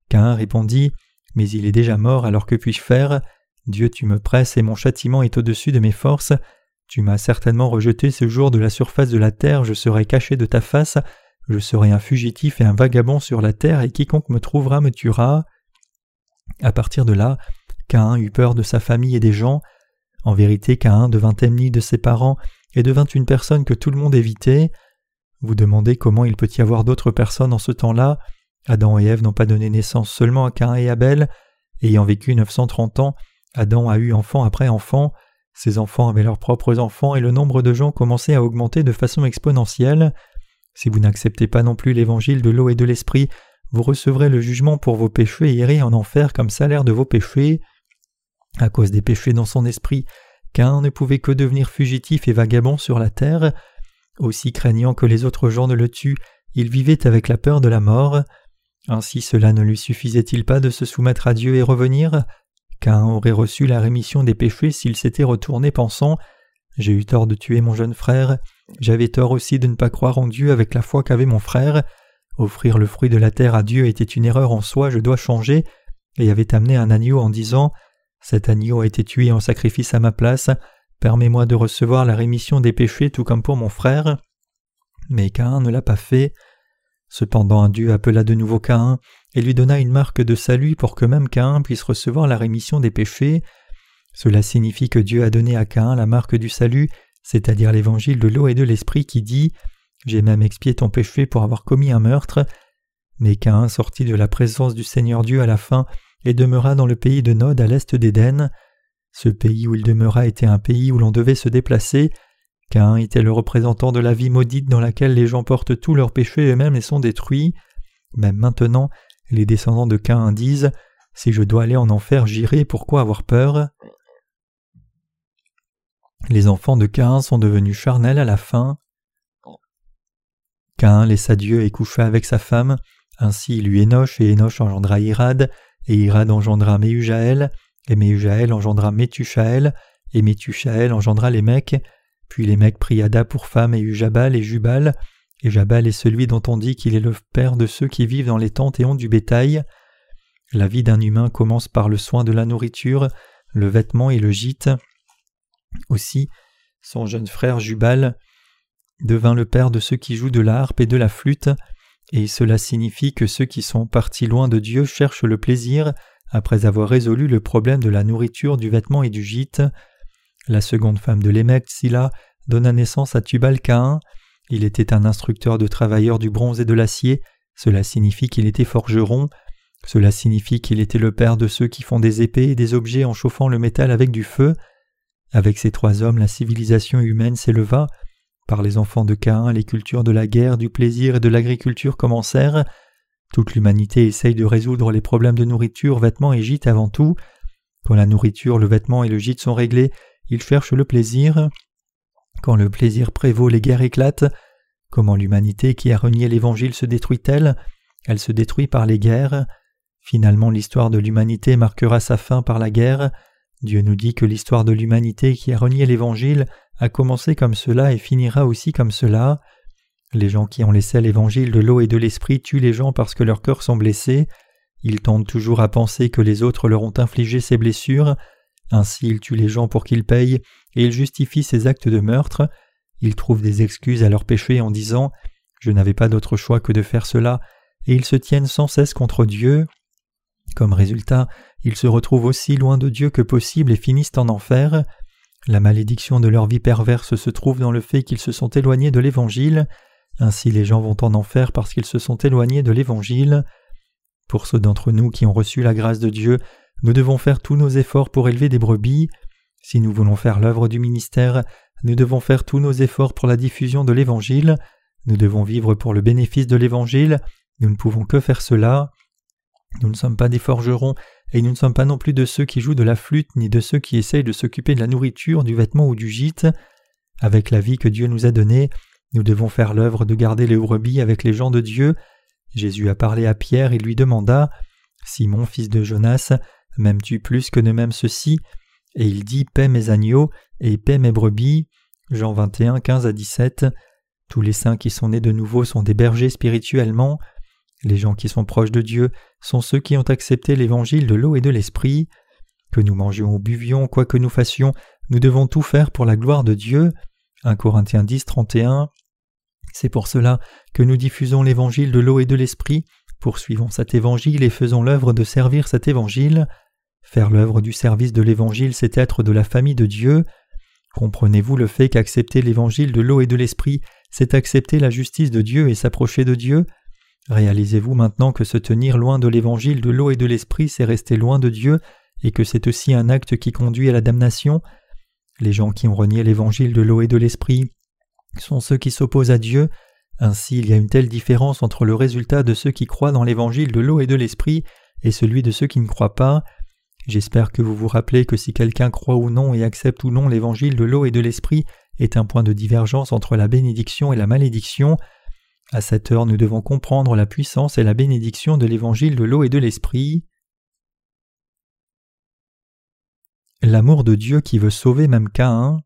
Cain répondit. Mais il est déjà mort, alors que puis-je faire? Dieu, tu me presses et mon châtiment est au-dessus de mes forces. Tu m'as certainement rejeté ce jour de la surface de la terre, je serai caché de ta face, je serai un fugitif et un vagabond sur la terre, et quiconque me trouvera me tuera. À partir de là, Cain eut peur de sa famille et des gens. En vérité, Cain devint ennemi de ses parents et devint une personne que tout le monde évitait. Vous demandez comment il peut y avoir d'autres personnes en ce temps-là. Adam et Ève n'ont pas donné naissance seulement à Cain et Abel. Ayant vécu 930 ans, Adam a eu enfant après enfant. Ses enfants avaient leurs propres enfants et le nombre de gens commençait à augmenter de façon exponentielle. Si vous n'acceptez pas non plus l'évangile de l'eau et de l'esprit, vous recevrez le jugement pour vos péchés et irez en enfer comme salaire de vos péchés. À cause des péchés dans son esprit, Cain ne pouvait que devenir fugitif et vagabond sur la terre. Aussi craignant que les autres gens ne le tuent, il vivait avec la peur de la mort. Ainsi cela ne lui suffisait-il pas de se soumettre à Dieu et revenir? Cain aurait reçu la rémission des péchés s'il s'était retourné pensant J'ai eu tort de tuer mon jeune frère, j'avais tort aussi de ne pas croire en Dieu avec la foi qu'avait mon frère. Offrir le fruit de la terre à Dieu était une erreur en soi, je dois changer, et avait amené un agneau en disant Cet agneau a été tué en sacrifice à ma place, Permets-moi de recevoir la rémission des péchés tout comme pour mon frère. Mais Caïn ne l'a pas fait. Cependant Dieu appela de nouveau Caïn et lui donna une marque de salut pour que même Caïn puisse recevoir la rémission des péchés. Cela signifie que Dieu a donné à Caïn la marque du salut, c'est-à-dire l'évangile de l'eau et de l'esprit qui dit J'ai même expié ton péché pour avoir commis un meurtre. Mais Caïn sortit de la présence du Seigneur Dieu à la fin et demeura dans le pays de Nod à l'est d'Éden. Ce pays où il demeura était un pays où l'on devait se déplacer. Cain était le représentant de la vie maudite dans laquelle les gens portent tous leurs péchés eux-mêmes et sont détruits. Même maintenant, les descendants de Cain disent Si je dois aller en enfer, j'irai, pourquoi avoir peur? Les enfants de Cain sont devenus charnels à la fin. Cain laissa Dieu et coucha avec sa femme, Ainsi il eut Énoch, et Énoch engendra Irad, et Irad engendra Méhujaël, et Méhujaël engendra Métuchaël, et Métuchaël engendra les mecs. Puis les mecs prit Ada pour femme et eut Jabal et Jubal, et Jabal est celui dont on dit qu'il est le père de ceux qui vivent dans les tentes et ont du bétail. La vie d'un humain commence par le soin de la nourriture, le vêtement et le gîte. Aussi, son jeune frère Jubal devint le père de ceux qui jouent de l'harpe et de la flûte, et cela signifie que ceux qui sont partis loin de Dieu cherchent le plaisir après avoir résolu le problème de la nourriture, du vêtement et du gîte. La seconde femme de Lémec, Silla, donna naissance à Tubal Cain. Il était un instructeur de travailleurs du bronze et de l'acier, cela signifie qu'il était forgeron, cela signifie qu'il était le père de ceux qui font des épées et des objets en chauffant le métal avec du feu. Avec ces trois hommes, la civilisation humaine s'éleva. Par les enfants de Caïn, les cultures de la guerre, du plaisir et de l'agriculture commencèrent. Toute l'humanité essaye de résoudre les problèmes de nourriture, vêtements et gîtes avant tout. Quand la nourriture, le vêtement et le gîte sont réglés, ils cherchent le plaisir. Quand le plaisir prévaut, les guerres éclatent. Comment l'humanité qui a renié l'Évangile se détruit-elle? Elle se détruit par les guerres. Finalement, l'histoire de l'humanité marquera sa fin par la guerre. Dieu nous dit que l'histoire de l'humanité qui a renié l'Évangile a commencé comme cela et finira aussi comme cela. Les gens qui ont laissé l'Évangile de l'eau et de l'Esprit tuent les gens parce que leurs cœurs sont blessés. Ils tentent toujours à penser que les autres leur ont infligé ces blessures. Ainsi ils tuent les gens pour qu'ils payent et ils justifient ces actes de meurtre. Ils trouvent des excuses à leurs péchés en disant Je n'avais pas d'autre choix que de faire cela, et ils se tiennent sans cesse contre Dieu. Comme résultat, ils se retrouvent aussi loin de Dieu que possible et finissent en enfer. La malédiction de leur vie perverse se trouve dans le fait qu'ils se sont éloignés de l'Évangile. Ainsi les gens vont en enfer parce qu'ils se sont éloignés de l'Évangile. Pour ceux d'entre nous qui ont reçu la grâce de Dieu, nous devons faire tous nos efforts pour élever des brebis. Si nous voulons faire l'œuvre du ministère, nous devons faire tous nos efforts pour la diffusion de l'Évangile. Nous devons vivre pour le bénéfice de l'Évangile. Nous ne pouvons que faire cela. Nous ne sommes pas des forgerons, et nous ne sommes pas non plus de ceux qui jouent de la flûte, ni de ceux qui essayent de s'occuper de la nourriture, du vêtement ou du gîte. Avec la vie que Dieu nous a donnée, nous devons faire l'œuvre de garder les brebis avec les gens de Dieu. Jésus a parlé à Pierre et lui demanda Simon, fils de Jonas, m'aimes-tu plus que ne m'aime ceci Et il dit Paix mes agneaux et paix mes brebis. Jean 21, 15 à 17. Tous les saints qui sont nés de nouveau sont des bergers spirituellement. Les gens qui sont proches de Dieu sont ceux qui ont accepté l'évangile de l'eau et de l'esprit. Que nous mangions ou buvions, quoi que nous fassions, nous devons tout faire pour la gloire de Dieu. 1 Corinthiens 10, 31. C'est pour cela que nous diffusons l'évangile de l'eau et de l'esprit, poursuivons cet évangile et faisons l'œuvre de servir cet évangile. Faire l'œuvre du service de l'évangile, c'est être de la famille de Dieu. Comprenez-vous le fait qu'accepter l'évangile de l'eau et de l'esprit, c'est accepter la justice de Dieu et s'approcher de Dieu? Réalisez-vous maintenant que se tenir loin de l'évangile de l'eau et de l'esprit, c'est rester loin de Dieu, et que c'est aussi un acte qui conduit à la damnation? Les gens qui ont renié l'évangile de l'eau et de l'esprit sont ceux qui s'opposent à Dieu, ainsi il y a une telle différence entre le résultat de ceux qui croient dans l'évangile de l'eau et de l'esprit et celui de ceux qui ne croient pas. J'espère que vous vous rappelez que si quelqu'un croit ou non et accepte ou non l'évangile de l'eau et de l'esprit est un point de divergence entre la bénédiction et la malédiction, à cette heure, nous devons comprendre la puissance et la bénédiction de l'évangile de l'eau et de l'esprit. L'amour de Dieu qui veut sauver même Caïn.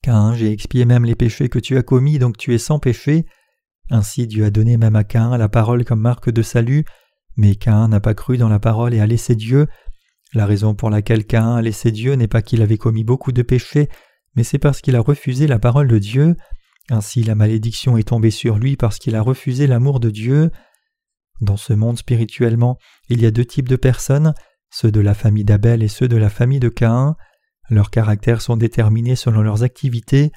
Caïn, j'ai expié même les péchés que tu as commis, donc tu es sans péché. Ainsi Dieu a donné même à Caïn la parole comme marque de salut, mais Caïn n'a pas cru dans la parole et a laissé Dieu. La raison pour laquelle Caïn a laissé Dieu n'est pas qu'il avait commis beaucoup de péchés, mais c'est parce qu'il a refusé la parole de Dieu. Ainsi la malédiction est tombée sur lui parce qu'il a refusé l'amour de Dieu. Dans ce monde spirituellement, il y a deux types de personnes, ceux de la famille d'Abel et ceux de la famille de Caïn. Leurs caractères sont déterminés selon leurs activités.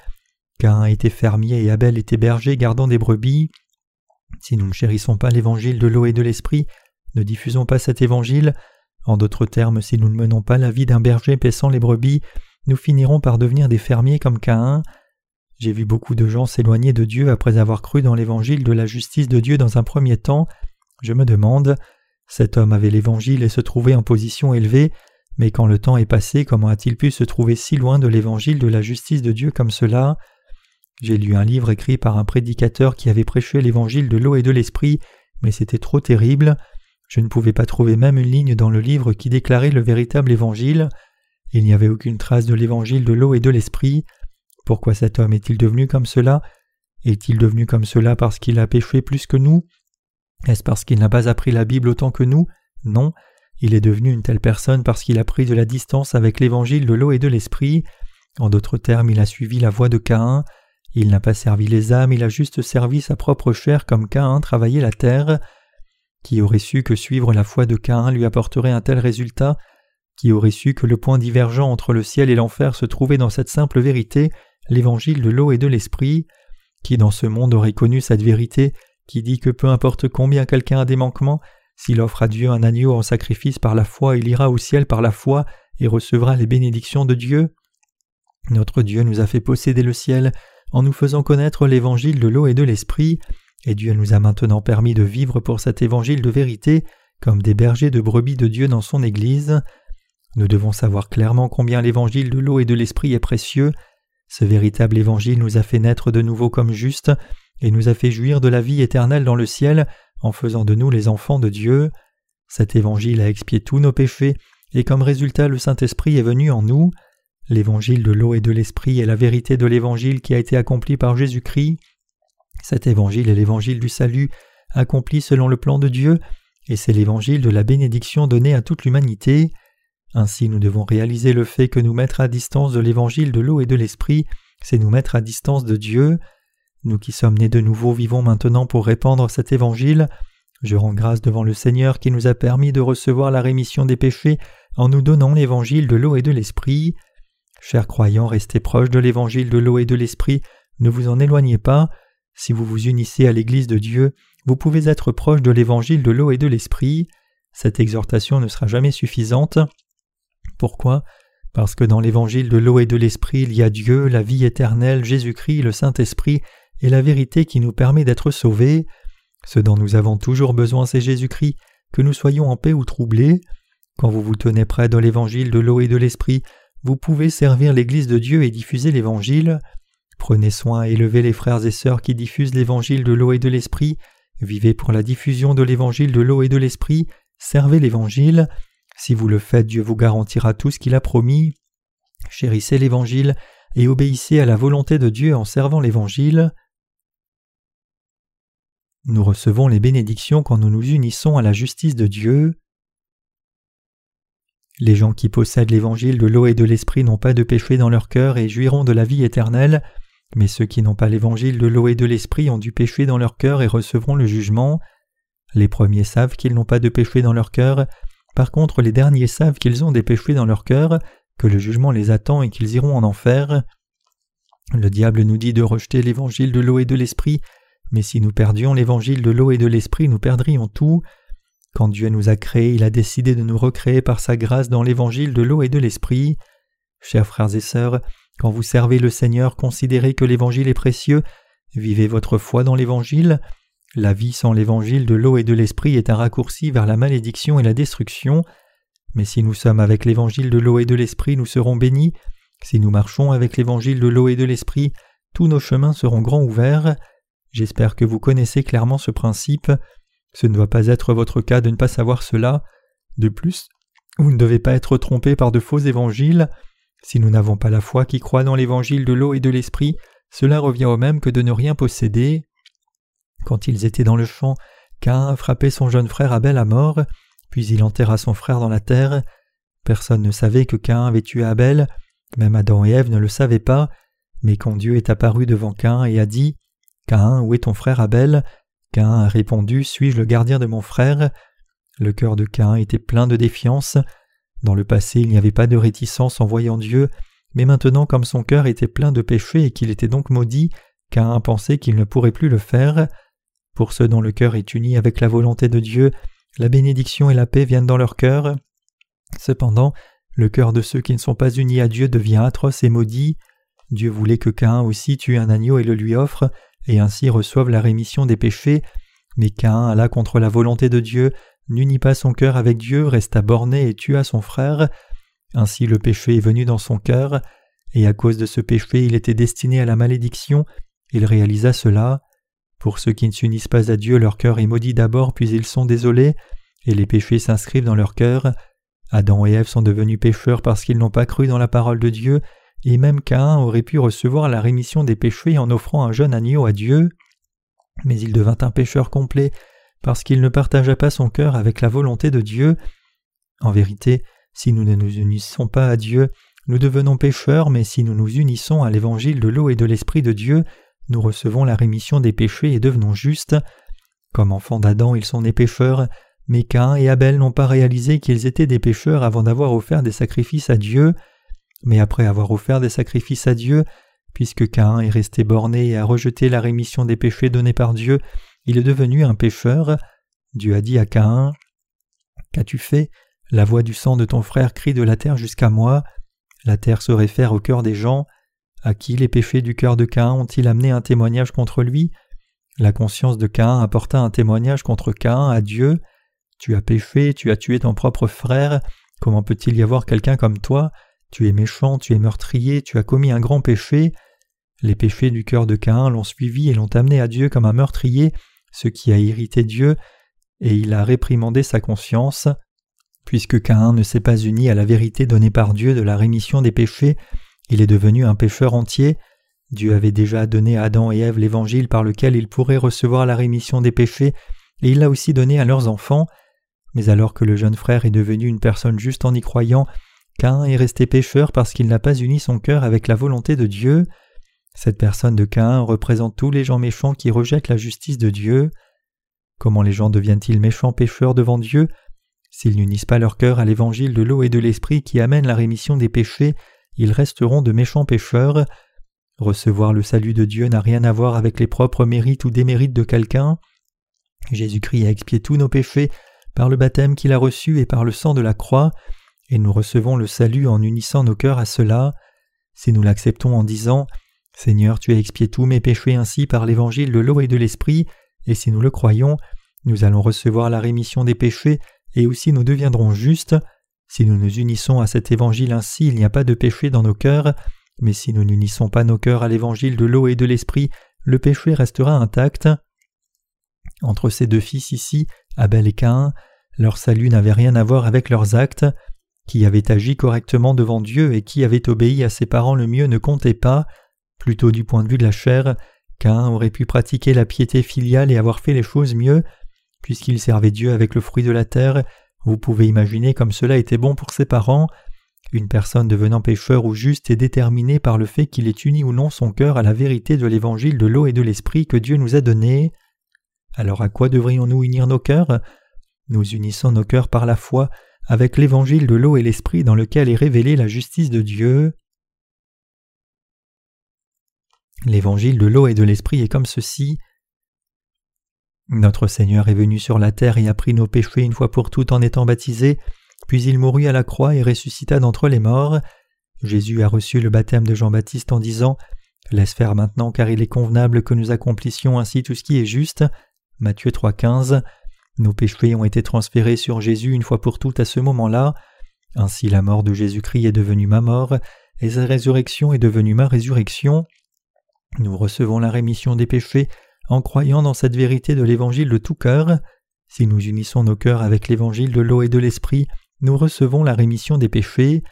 Caïn était fermier et Abel était berger gardant des brebis. Si nous ne chérissons pas l'évangile de l'eau et de l'esprit, ne diffusons pas cet évangile, en d'autres termes, si nous ne menons pas la vie d'un berger paissant les brebis, nous finirons par devenir des fermiers comme Caïn. J'ai vu beaucoup de gens s'éloigner de Dieu après avoir cru dans l'évangile de la justice de Dieu dans un premier temps. Je me demande, cet homme avait l'évangile et se trouvait en position élevée, mais quand le temps est passé, comment a-t-il pu se trouver si loin de l'évangile de la justice de Dieu comme cela? J'ai lu un livre écrit par un prédicateur qui avait prêché l'évangile de l'eau et de l'esprit, mais c'était trop terrible. Je ne pouvais pas trouver même une ligne dans le livre qui déclarait le véritable évangile. Il n'y avait aucune trace de l'évangile de l'eau et de l'esprit. Pourquoi cet homme est-il devenu comme cela? Est-il devenu comme cela parce qu'il a péché plus que nous? Est-ce parce qu'il n'a pas appris la Bible autant que nous? Non. Il est devenu une telle personne parce qu'il a pris de la distance avec l'évangile de l'eau et de l'esprit. En d'autres termes, il a suivi la voie de Caïn. Il n'a pas servi les âmes, il a juste servi sa propre chair comme Caïn travaillait la terre. Qui aurait su que suivre la foi de Caïn lui apporterait un tel résultat? Qui aurait su que le point divergent entre le ciel et l'enfer se trouvait dans cette simple vérité, l'évangile de l'eau et de l'esprit Qui dans ce monde aurait connu cette vérité qui dit que peu importe combien quelqu'un a des manquements, s'il offre à Dieu un agneau en sacrifice par la foi, il ira au ciel par la foi et recevra les bénédictions de Dieu. Notre Dieu nous a fait posséder le ciel en nous faisant connaître l'évangile de l'eau et de l'esprit, et Dieu nous a maintenant permis de vivre pour cet évangile de vérité comme des bergers de brebis de Dieu dans son Église. Nous devons savoir clairement combien l'évangile de l'eau et de l'esprit est précieux. Ce véritable évangile nous a fait naître de nouveau comme justes et nous a fait jouir de la vie éternelle dans le ciel en faisant de nous les enfants de Dieu. Cet évangile a expié tous nos péchés, et comme résultat le Saint-Esprit est venu en nous. L'évangile de l'eau et de l'Esprit est la vérité de l'évangile qui a été accompli par Jésus-Christ. Cet évangile est l'évangile du salut, accompli selon le plan de Dieu, et c'est l'évangile de la bénédiction donnée à toute l'humanité. Ainsi nous devons réaliser le fait que nous mettre à distance de l'évangile de l'eau et de l'Esprit, c'est nous mettre à distance de Dieu. Nous qui sommes nés de nouveau vivons maintenant pour répandre cet évangile. Je rends grâce devant le Seigneur qui nous a permis de recevoir la rémission des péchés en nous donnant l'évangile de l'eau et de l'esprit. Chers croyants, restez proches de l'évangile de l'eau et de l'esprit, ne vous en éloignez pas. Si vous vous unissez à l'Église de Dieu, vous pouvez être proche de l'évangile de l'eau et de l'esprit. Cette exhortation ne sera jamais suffisante. Pourquoi? Parce que dans l'évangile de l'eau et de l'esprit, il y a Dieu, la vie éternelle, Jésus-Christ, le Saint-Esprit et la vérité qui nous permet d'être sauvés. Ce dont nous avons toujours besoin, c'est Jésus-Christ, que nous soyons en paix ou troublés. Quand vous vous tenez près de l'évangile de l'eau et de l'esprit, vous pouvez servir l'Église de Dieu et diffuser l'Évangile. Prenez soin et élevez les frères et sœurs qui diffusent l'Évangile de l'eau et de l'Esprit. Vivez pour la diffusion de l'Évangile de l'eau et de l'Esprit. Servez l'Évangile. Si vous le faites, Dieu vous garantira tout ce qu'il a promis. Chérissez l'Évangile et obéissez à la volonté de Dieu en servant l'Évangile. Nous recevons les bénédictions quand nous nous unissons à la justice de Dieu. Les gens qui possèdent l'évangile de l'eau et de l'esprit n'ont pas de péché dans leur cœur et jouiront de la vie éternelle, mais ceux qui n'ont pas l'évangile de l'eau et de l'esprit ont du péché dans leur cœur et recevront le jugement. Les premiers savent qu'ils n'ont pas de péché dans leur cœur, par contre les derniers savent qu'ils ont des péchés dans leur cœur, que le jugement les attend et qu'ils iront en enfer. Le diable nous dit de rejeter l'évangile de l'eau et de l'esprit mais si nous perdions l'évangile de l'eau et de l'esprit, nous perdrions tout. Quand Dieu nous a créés, il a décidé de nous recréer par sa grâce dans l'évangile de l'eau et de l'esprit. Chers frères et sœurs, quand vous servez le Seigneur, considérez que l'évangile est précieux, vivez votre foi dans l'évangile. La vie sans l'évangile de l'eau et de l'esprit est un raccourci vers la malédiction et la destruction. Mais si nous sommes avec l'évangile de l'eau et de l'esprit, nous serons bénis. Si nous marchons avec l'évangile de l'eau et de l'esprit, tous nos chemins seront grands ouverts. J'espère que vous connaissez clairement ce principe. Ce ne doit pas être votre cas de ne pas savoir cela. De plus, vous ne devez pas être trompé par de faux évangiles. Si nous n'avons pas la foi qui croit dans l'évangile de l'eau et de l'esprit, cela revient au même que de ne rien posséder. Quand ils étaient dans le champ, Cain frappait son jeune frère Abel à mort, puis il enterra son frère dans la terre. Personne ne savait que Cain avait tué Abel, même Adam et Ève ne le savaient pas, mais quand Dieu est apparu devant Cain et a dit Cain, où est ton frère Abel? Cain a répondu Suis-je le gardien de mon frère? Le cœur de Cain était plein de défiance. Dans le passé, il n'y avait pas de réticence en voyant Dieu, mais maintenant, comme son cœur était plein de péchés et qu'il était donc maudit, Cain pensait qu'il ne pourrait plus le faire. Pour ceux dont le cœur est uni avec la volonté de Dieu, la bénédiction et la paix viennent dans leur cœur. Cependant, le cœur de ceux qui ne sont pas unis à Dieu devient atroce et maudit. Dieu voulait que Cain aussi tue un agneau et le lui offre, et ainsi reçoivent la rémission des péchés, mais Cain alla contre la volonté de Dieu, n'unit pas son cœur avec Dieu, resta borné et tua son frère. Ainsi le péché est venu dans son cœur, et à cause de ce péché il était destiné à la malédiction, il réalisa cela. Pour ceux qui ne s'unissent pas à Dieu, leur cœur est maudit d'abord, puis ils sont désolés, et les péchés s'inscrivent dans leur cœur. Adam et Ève sont devenus pécheurs parce qu'ils n'ont pas cru dans la parole de Dieu, et même Caïn aurait pu recevoir la rémission des péchés en offrant un jeune agneau à Dieu. Mais il devint un pécheur complet parce qu'il ne partagea pas son cœur avec la volonté de Dieu. En vérité, si nous ne nous unissons pas à Dieu, nous devenons pécheurs, mais si nous nous unissons à l'évangile de l'eau et de l'esprit de Dieu, nous recevons la rémission des péchés et devenons justes. Comme enfants d'Adam, ils sont nés pécheurs, mais Cain et Abel n'ont pas réalisé qu'ils étaient des pécheurs avant d'avoir offert des sacrifices à Dieu. Mais après avoir offert des sacrifices à Dieu, puisque Cain est resté borné et a rejeté la rémission des péchés donnés par Dieu, il est devenu un pécheur. Dieu a dit à Caïn Qu'as-tu fait? La voix du sang de ton frère crie de la terre jusqu'à moi. La terre se réfère au cœur des gens. À qui les péchés du cœur de Caïn ont-ils amené un témoignage contre lui? La conscience de Caïn apporta un témoignage contre Caïn à Dieu. Tu as péché, tu as tué ton propre frère. Comment peut-il y avoir quelqu'un comme toi? Tu es méchant, tu es meurtrier, tu as commis un grand péché. Les péchés du cœur de Caïn l'ont suivi et l'ont amené à Dieu comme un meurtrier, ce qui a irrité Dieu, et il a réprimandé sa conscience. Puisque Caïn ne s'est pas uni à la vérité donnée par Dieu de la rémission des péchés, il est devenu un pécheur entier. Dieu avait déjà donné à Adam et Ève l'évangile par lequel ils pourraient recevoir la rémission des péchés, et il l'a aussi donné à leurs enfants. Mais alors que le jeune frère est devenu une personne juste en y croyant, Caïn est resté pécheur parce qu'il n'a pas uni son cœur avec la volonté de Dieu. Cette personne de Caïn représente tous les gens méchants qui rejettent la justice de Dieu. Comment les gens deviennent-ils méchants pécheurs devant Dieu? S'ils n'unissent pas leur cœur à l'évangile de l'eau et de l'esprit qui amène la rémission des péchés, ils resteront de méchants pécheurs. Recevoir le salut de Dieu n'a rien à voir avec les propres mérites ou démérites de quelqu'un. Jésus-Christ a expié tous nos péchés par le baptême qu'il a reçu et par le sang de la croix, et nous recevons le salut en unissant nos cœurs à cela. Si nous l'acceptons en disant Seigneur, tu as expié tous mes péchés ainsi par l'évangile de l'eau et de l'esprit, et si nous le croyons, nous allons recevoir la rémission des péchés, et aussi nous deviendrons justes. Si nous nous unissons à cet évangile ainsi, il n'y a pas de péché dans nos cœurs, mais si nous n'unissons pas nos cœurs à l'évangile de l'eau et de l'esprit, le péché restera intact. Entre ces deux fils ici, Abel et Caïn, leur salut n'avait rien à voir avec leurs actes. Qui avait agi correctement devant Dieu et qui avait obéi à ses parents le mieux ne comptait pas. Plutôt du point de vue de la chair, Cain aurait pu pratiquer la piété filiale et avoir fait les choses mieux. Puisqu'il servait Dieu avec le fruit de la terre, vous pouvez imaginer comme cela était bon pour ses parents. Une personne devenant pécheur ou juste est déterminée par le fait qu'il ait uni ou non son cœur à la vérité de l'évangile de l'eau et de l'esprit que Dieu nous a donné. Alors à quoi devrions-nous unir nos cœurs? Nous unissons nos cœurs par la foi avec l'évangile de l'eau et l'esprit dans lequel est révélée la justice de Dieu. L'évangile de l'eau et de l'esprit est comme ceci. Notre Seigneur est venu sur la terre et a pris nos péchés une fois pour toutes en étant baptisé, puis il mourut à la croix et ressuscita d'entre les morts. Jésus a reçu le baptême de Jean-Baptiste en disant Laisse faire maintenant car il est convenable que nous accomplissions ainsi tout ce qui est juste. Matthieu 3,15. Nos péchés ont été transférés sur Jésus une fois pour toutes à ce moment-là. Ainsi la mort de Jésus-Christ est devenue ma mort, et sa résurrection est devenue ma résurrection. Nous recevons la rémission des péchés en croyant dans cette vérité de l'Évangile de tout cœur. Si nous unissons nos cœurs avec l'Évangile de l'eau et de l'Esprit, nous recevons la rémission des péchés.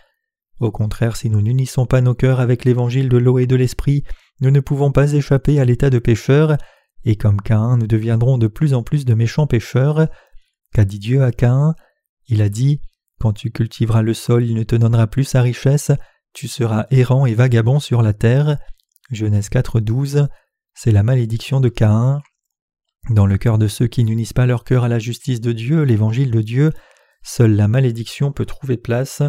Au contraire, si nous n'unissons pas nos cœurs avec l'Évangile de l'eau et de l'Esprit, nous ne pouvons pas échapper à l'état de pécheur, et comme Caïn, nous deviendrons de plus en plus de méchants pécheurs. Qu'a dit Dieu à Caïn Il a dit Quand tu cultiveras le sol, il ne te donnera plus sa richesse, tu seras errant et vagabond sur la terre. Genèse 4.12, c'est la malédiction de Caïn. Dans le cœur de ceux qui n'unissent pas leur cœur à la justice de Dieu, l'évangile de Dieu, seule la malédiction peut trouver place.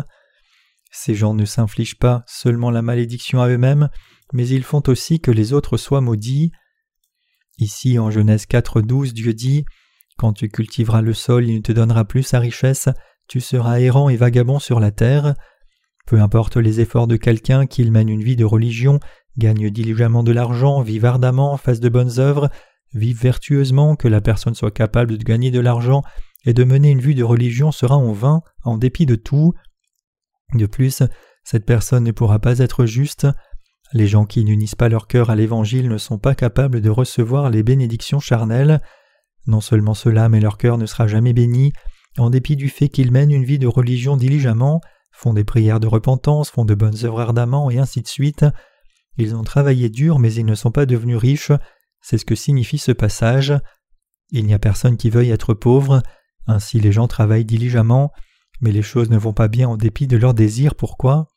Ces gens ne s'infligent pas seulement la malédiction à eux-mêmes, mais ils font aussi que les autres soient maudits. Ici en Genèse 4.12, Dieu dit Quand tu cultiveras le sol, il ne te donnera plus sa richesse, tu seras errant et vagabond sur la terre. Peu importe les efforts de quelqu'un, qu'il mène une vie de religion, gagne diligemment de l'argent, vive ardemment, fasse de bonnes œuvres, vive vertueusement, que la personne soit capable de gagner de l'argent et de mener une vie de religion sera en vain, en dépit de tout. De plus, cette personne ne pourra pas être juste. Les gens qui n'unissent pas leur cœur à l'Évangile ne sont pas capables de recevoir les bénédictions charnelles. Non seulement cela, mais leur cœur ne sera jamais béni, en dépit du fait qu'ils mènent une vie de religion diligemment, font des prières de repentance, font de bonnes œuvres ardemment, et ainsi de suite. Ils ont travaillé dur, mais ils ne sont pas devenus riches. C'est ce que signifie ce passage. Il n'y a personne qui veuille être pauvre, ainsi les gens travaillent diligemment, mais les choses ne vont pas bien en dépit de leurs désirs. Pourquoi?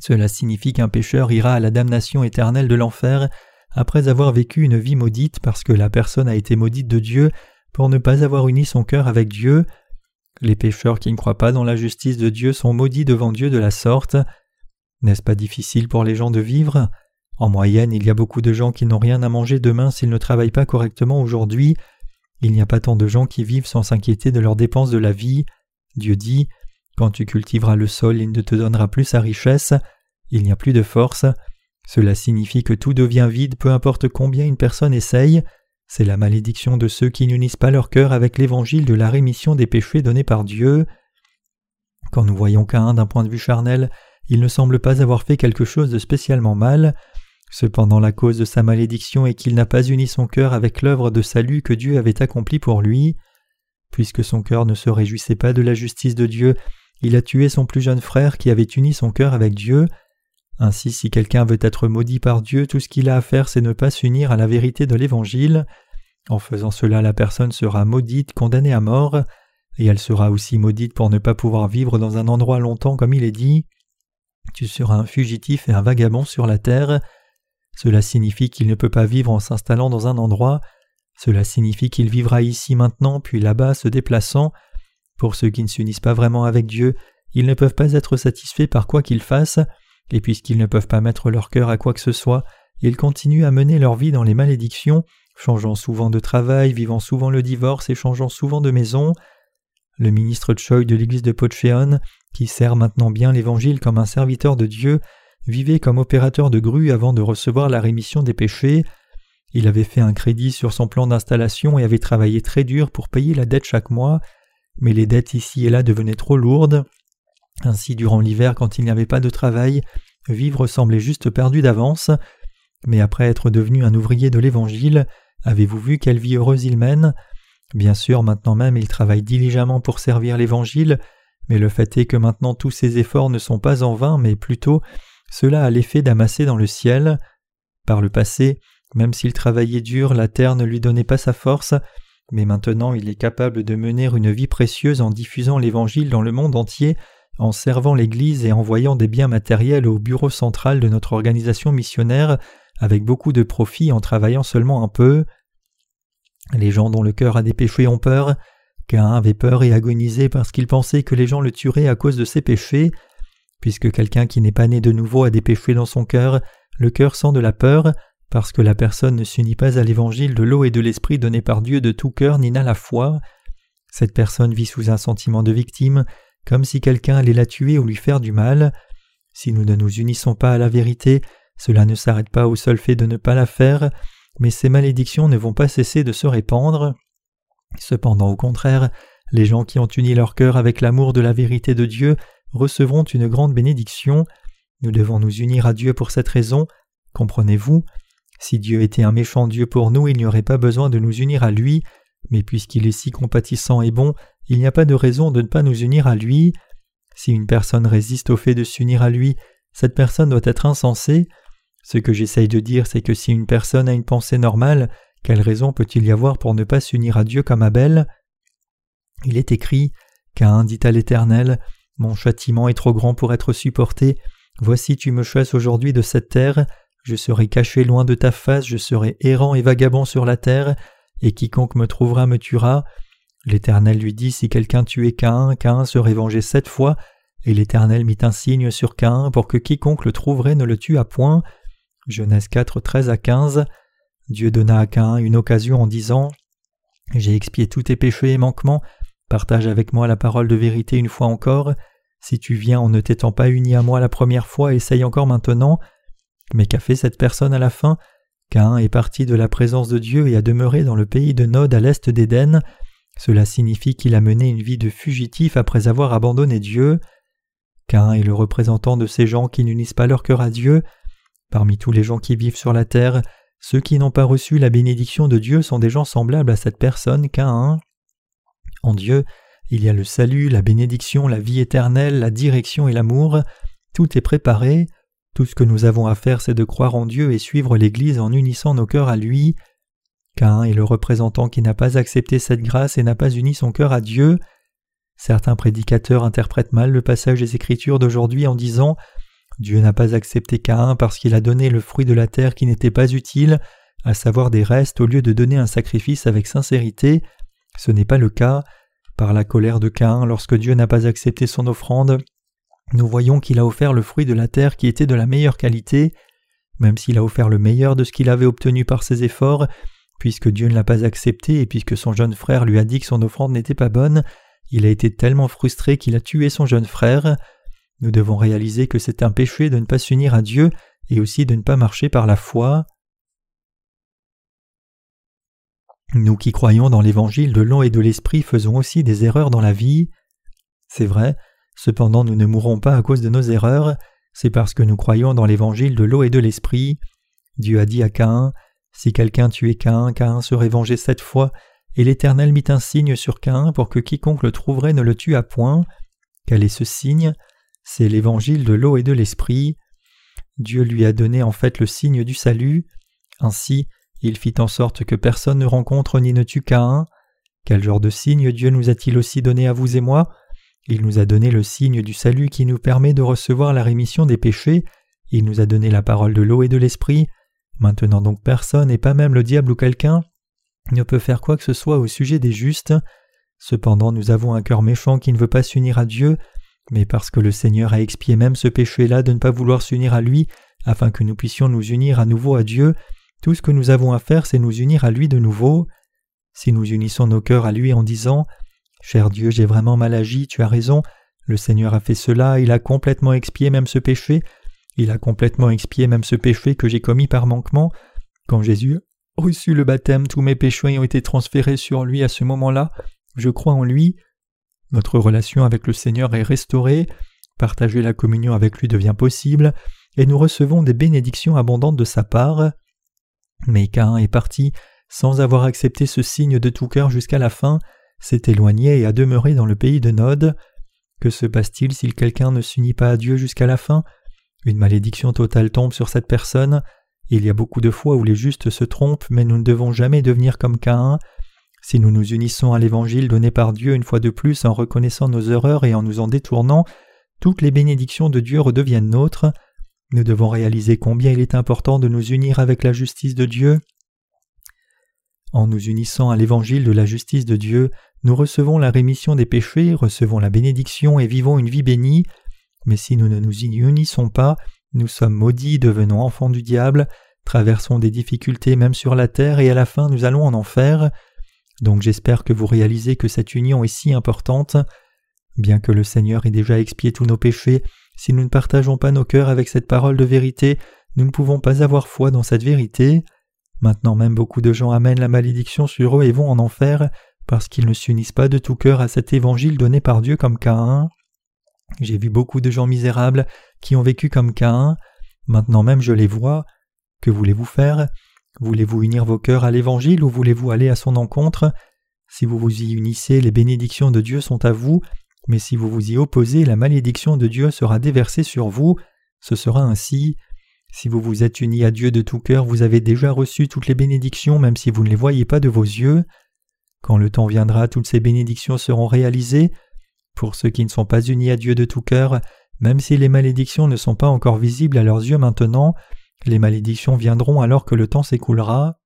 Cela signifie qu'un pécheur ira à la damnation éternelle de l'enfer après avoir vécu une vie maudite parce que la personne a été maudite de Dieu pour ne pas avoir uni son cœur avec Dieu. Les pécheurs qui ne croient pas dans la justice de Dieu sont maudits devant Dieu de la sorte. N'est-ce pas difficile pour les gens de vivre? En moyenne, il y a beaucoup de gens qui n'ont rien à manger demain s'ils ne travaillent pas correctement aujourd'hui. Il n'y a pas tant de gens qui vivent sans s'inquiéter de leurs dépenses de la vie. Dieu dit Quand tu cultiveras le sol, il ne te donnera plus sa richesse. Il n'y a plus de force. Cela signifie que tout devient vide peu importe combien une personne essaye. C'est la malédiction de ceux qui n'unissent pas leur cœur avec l'évangile de la rémission des péchés donné par Dieu. Quand nous voyons Caïn d'un point de vue charnel, il ne semble pas avoir fait quelque chose de spécialement mal. Cependant la cause de sa malédiction est qu'il n'a pas uni son cœur avec l'œuvre de salut que Dieu avait accomplie pour lui. Puisque son cœur ne se réjouissait pas de la justice de Dieu, il a tué son plus jeune frère qui avait uni son cœur avec Dieu. Ainsi, si quelqu'un veut être maudit par Dieu, tout ce qu'il a à faire, c'est ne pas s'unir à la vérité de l'Évangile. En faisant cela, la personne sera maudite, condamnée à mort, et elle sera aussi maudite pour ne pas pouvoir vivre dans un endroit longtemps comme il est dit. Tu seras un fugitif et un vagabond sur la terre. Cela signifie qu'il ne peut pas vivre en s'installant dans un endroit. Cela signifie qu'il vivra ici maintenant, puis là-bas, se déplaçant. Pour ceux qui ne s'unissent pas vraiment avec Dieu, ils ne peuvent pas être satisfaits par quoi qu'ils fassent et puisqu'ils ne peuvent pas mettre leur cœur à quoi que ce soit, ils continuent à mener leur vie dans les malédictions, changeant souvent de travail, vivant souvent le divorce et changeant souvent de maison. Le ministre Choi de l'église de Pocheon, qui sert maintenant bien l'Évangile comme un serviteur de Dieu, vivait comme opérateur de grue avant de recevoir la rémission des péchés. Il avait fait un crédit sur son plan d'installation et avait travaillé très dur pour payer la dette chaque mois, mais les dettes ici et là devenaient trop lourdes. Ainsi, durant l'hiver, quand il n'y avait pas de travail, vivre semblait juste perdu d'avance. Mais après être devenu un ouvrier de l'Évangile, avez-vous vu quelle vie heureuse il mène? Bien sûr, maintenant même, il travaille diligemment pour servir l'Évangile, mais le fait est que maintenant tous ses efforts ne sont pas en vain, mais plutôt cela a l'effet d'amasser dans le ciel. Par le passé, même s'il travaillait dur, la terre ne lui donnait pas sa force, mais maintenant il est capable de mener une vie précieuse en diffusant l'Évangile dans le monde entier en servant l'Église et envoyant des biens matériels au bureau central de notre organisation missionnaire avec beaucoup de profit en travaillant seulement un peu. Les gens dont le cœur a des péchés ont peur. Cain avait peur et agonisait parce qu'il pensait que les gens le tueraient à cause de ses péchés. Puisque quelqu'un qui n'est pas né de nouveau a des péchés dans son cœur, le cœur sent de la peur, parce que la personne ne s'unit pas à l'évangile de l'eau et de l'esprit donné par Dieu de tout cœur ni n'a la foi. Cette personne vit sous un sentiment de victime, comme si quelqu'un allait la tuer ou lui faire du mal. Si nous ne nous unissons pas à la vérité, cela ne s'arrête pas au seul fait de ne pas la faire, mais ces malédictions ne vont pas cesser de se répandre. Cependant, au contraire, les gens qui ont uni leur cœur avec l'amour de la vérité de Dieu recevront une grande bénédiction. Nous devons nous unir à Dieu pour cette raison. Comprenez-vous? Si Dieu était un méchant Dieu pour nous, il n'y aurait pas besoin de nous unir à lui, mais puisqu'il est si compatissant et bon, il n'y a pas de raison de ne pas nous unir à lui. Si une personne résiste au fait de s'unir à lui, cette personne doit être insensée. Ce que j'essaye de dire, c'est que si une personne a une pensée normale, quelle raison peut-il y avoir pour ne pas s'unir à Dieu comme Abel? Il est écrit Cain dit à l'Éternel Mon châtiment est trop grand pour être supporté. Voici tu me chasses aujourd'hui de cette terre. Je serai caché loin de ta face, je serai errant et vagabond sur la terre, et quiconque me trouvera me tuera. L'Éternel lui dit Si quelqu'un tuait Cain, Cain serait vengé sept fois, et l'Éternel mit un signe sur Cain pour que quiconque le trouverait ne le tuât point. Genèse 4, 13 à 15. Dieu donna à Cain une occasion en disant J'ai expié tous tes péchés et manquements, partage avec moi la parole de vérité une fois encore. Si tu viens en ne t'étant pas uni à moi la première fois, essaye encore maintenant. Mais qu'a fait cette personne à la fin? Cain est parti de la présence de Dieu et a demeuré dans le pays de Nod à l'est d'Éden. Cela signifie qu'il a mené une vie de fugitif après avoir abandonné Dieu. Cain est le représentant de ces gens qui n'unissent pas leur cœur à Dieu. Parmi tous les gens qui vivent sur la terre, ceux qui n'ont pas reçu la bénédiction de Dieu sont des gens semblables à cette personne Cain. En Dieu, il y a le salut, la bénédiction, la vie éternelle, la direction et l'amour. Tout est préparé. Tout ce que nous avons à faire, c'est de croire en Dieu et suivre l'Église en unissant nos cœurs à lui. Cain est le représentant qui n'a pas accepté cette grâce et n'a pas uni son cœur à Dieu. Certains prédicateurs interprètent mal le passage des Écritures d'aujourd'hui en disant Dieu n'a pas accepté Cain parce qu'il a donné le fruit de la terre qui n'était pas utile, à savoir des restes au lieu de donner un sacrifice avec sincérité. Ce n'est pas le cas. Par la colère de Cain, lorsque Dieu n'a pas accepté son offrande, nous voyons qu'il a offert le fruit de la terre qui était de la meilleure qualité, même s'il a offert le meilleur de ce qu'il avait obtenu par ses efforts, puisque Dieu ne l'a pas accepté et puisque son jeune frère lui a dit que son offrande n'était pas bonne, il a été tellement frustré qu'il a tué son jeune frère. Nous devons réaliser que c'est un péché de ne pas s'unir à Dieu et aussi de ne pas marcher par la foi. Nous qui croyons dans l'évangile de l'eau et de l'esprit faisons aussi des erreurs dans la vie. C'est vrai, cependant nous ne mourrons pas à cause de nos erreurs, c'est parce que nous croyons dans l'évangile de l'eau et de l'esprit. Dieu a dit à Caïn Si quelqu'un tuait Caïn, Caïn serait vengé sept fois, et l'Éternel mit un signe sur Caïn pour que quiconque le trouverait ne le tuât point. Quel est ce signe? C'est l'évangile de l'eau et de l'esprit. Dieu lui a donné en fait le signe du salut. Ainsi, il fit en sorte que personne ne rencontre ni ne tue Caïn. Quel genre de signe Dieu nous a-t-il aussi donné à vous et moi? Il nous a donné le signe du salut qui nous permet de recevoir la rémission des péchés, il nous a donné la parole de l'eau et de l'esprit. Maintenant donc personne, et pas même le diable ou quelqu'un, ne peut faire quoi que ce soit au sujet des justes. Cependant nous avons un cœur méchant qui ne veut pas s'unir à Dieu, mais parce que le Seigneur a expié même ce péché-là de ne pas vouloir s'unir à lui, afin que nous puissions nous unir à nouveau à Dieu, tout ce que nous avons à faire, c'est nous unir à lui de nouveau. Si nous unissons nos cœurs à lui en disant Cher Dieu, j'ai vraiment mal agi, tu as raison, le Seigneur a fait cela, il a complètement expié même ce péché, il a complètement expié même ce péché que j'ai commis par manquement. Quand Jésus a reçu le baptême, tous mes péchés ont été transférés sur lui à ce moment-là, je crois en lui. Notre relation avec le Seigneur est restaurée, partager la communion avec lui devient possible, et nous recevons des bénédictions abondantes de sa part. Mais Caïn est parti sans avoir accepté ce signe de tout cœur jusqu'à la fin, s'est éloigné et a demeuré dans le pays de Nod. Que se passe-t-il si quelqu'un ne s'unit pas à Dieu jusqu'à la fin? Une malédiction totale tombe sur cette personne. Il y a beaucoup de fois où les justes se trompent, mais nous ne devons jamais devenir comme Caïn. Si nous nous unissons à l'évangile donné par Dieu une fois de plus en reconnaissant nos erreurs et en nous en détournant, toutes les bénédictions de Dieu redeviennent nôtres. Nous devons réaliser combien il est important de nous unir avec la justice de Dieu. En nous unissant à l'évangile de la justice de Dieu, nous recevons la rémission des péchés, recevons la bénédiction et vivons une vie bénie. Mais si nous ne nous y unissons pas, nous sommes maudits, devenons enfants du diable, traversons des difficultés même sur la terre et à la fin nous allons en enfer. Donc j'espère que vous réalisez que cette union est si importante. Bien que le Seigneur ait déjà expié tous nos péchés, si nous ne partageons pas nos cœurs avec cette parole de vérité, nous ne pouvons pas avoir foi dans cette vérité. Maintenant même beaucoup de gens amènent la malédiction sur eux et vont en enfer parce qu'ils ne s'unissent pas de tout cœur à cet évangile donné par Dieu comme Caïn. J'ai vu beaucoup de gens misérables qui ont vécu comme Caïn. Maintenant même je les vois. Que voulez-vous faire? Voulez-vous unir vos cœurs à l'évangile ou voulez-vous aller à son encontre? Si vous vous y unissez, les bénédictions de Dieu sont à vous, mais si vous vous y opposez, la malédiction de Dieu sera déversée sur vous. Ce sera ainsi. Si vous vous êtes unis à Dieu de tout cœur, vous avez déjà reçu toutes les bénédictions, même si vous ne les voyez pas de vos yeux. Quand le temps viendra, toutes ces bénédictions seront réalisées. Pour ceux qui ne sont pas unis à Dieu de tout cœur, même si les malédictions ne sont pas encore visibles à leurs yeux maintenant, les malédictions viendront alors que le temps s'écoulera.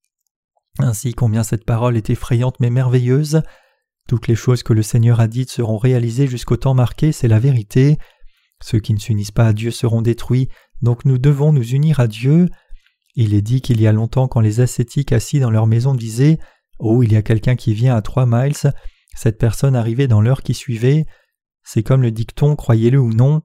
Ainsi combien cette parole est effrayante mais merveilleuse. Toutes les choses que le Seigneur a dites seront réalisées jusqu'au temps marqué, c'est la vérité. Ceux qui ne s'unissent pas à Dieu seront détruits, donc nous devons nous unir à Dieu. Il est dit qu'il y a longtemps quand les ascétiques assis dans leur maison disaient Oh, il y a quelqu'un qui vient à trois miles, cette personne arrivait dans l'heure qui suivait. C'est comme le dicton, croyez-le ou non.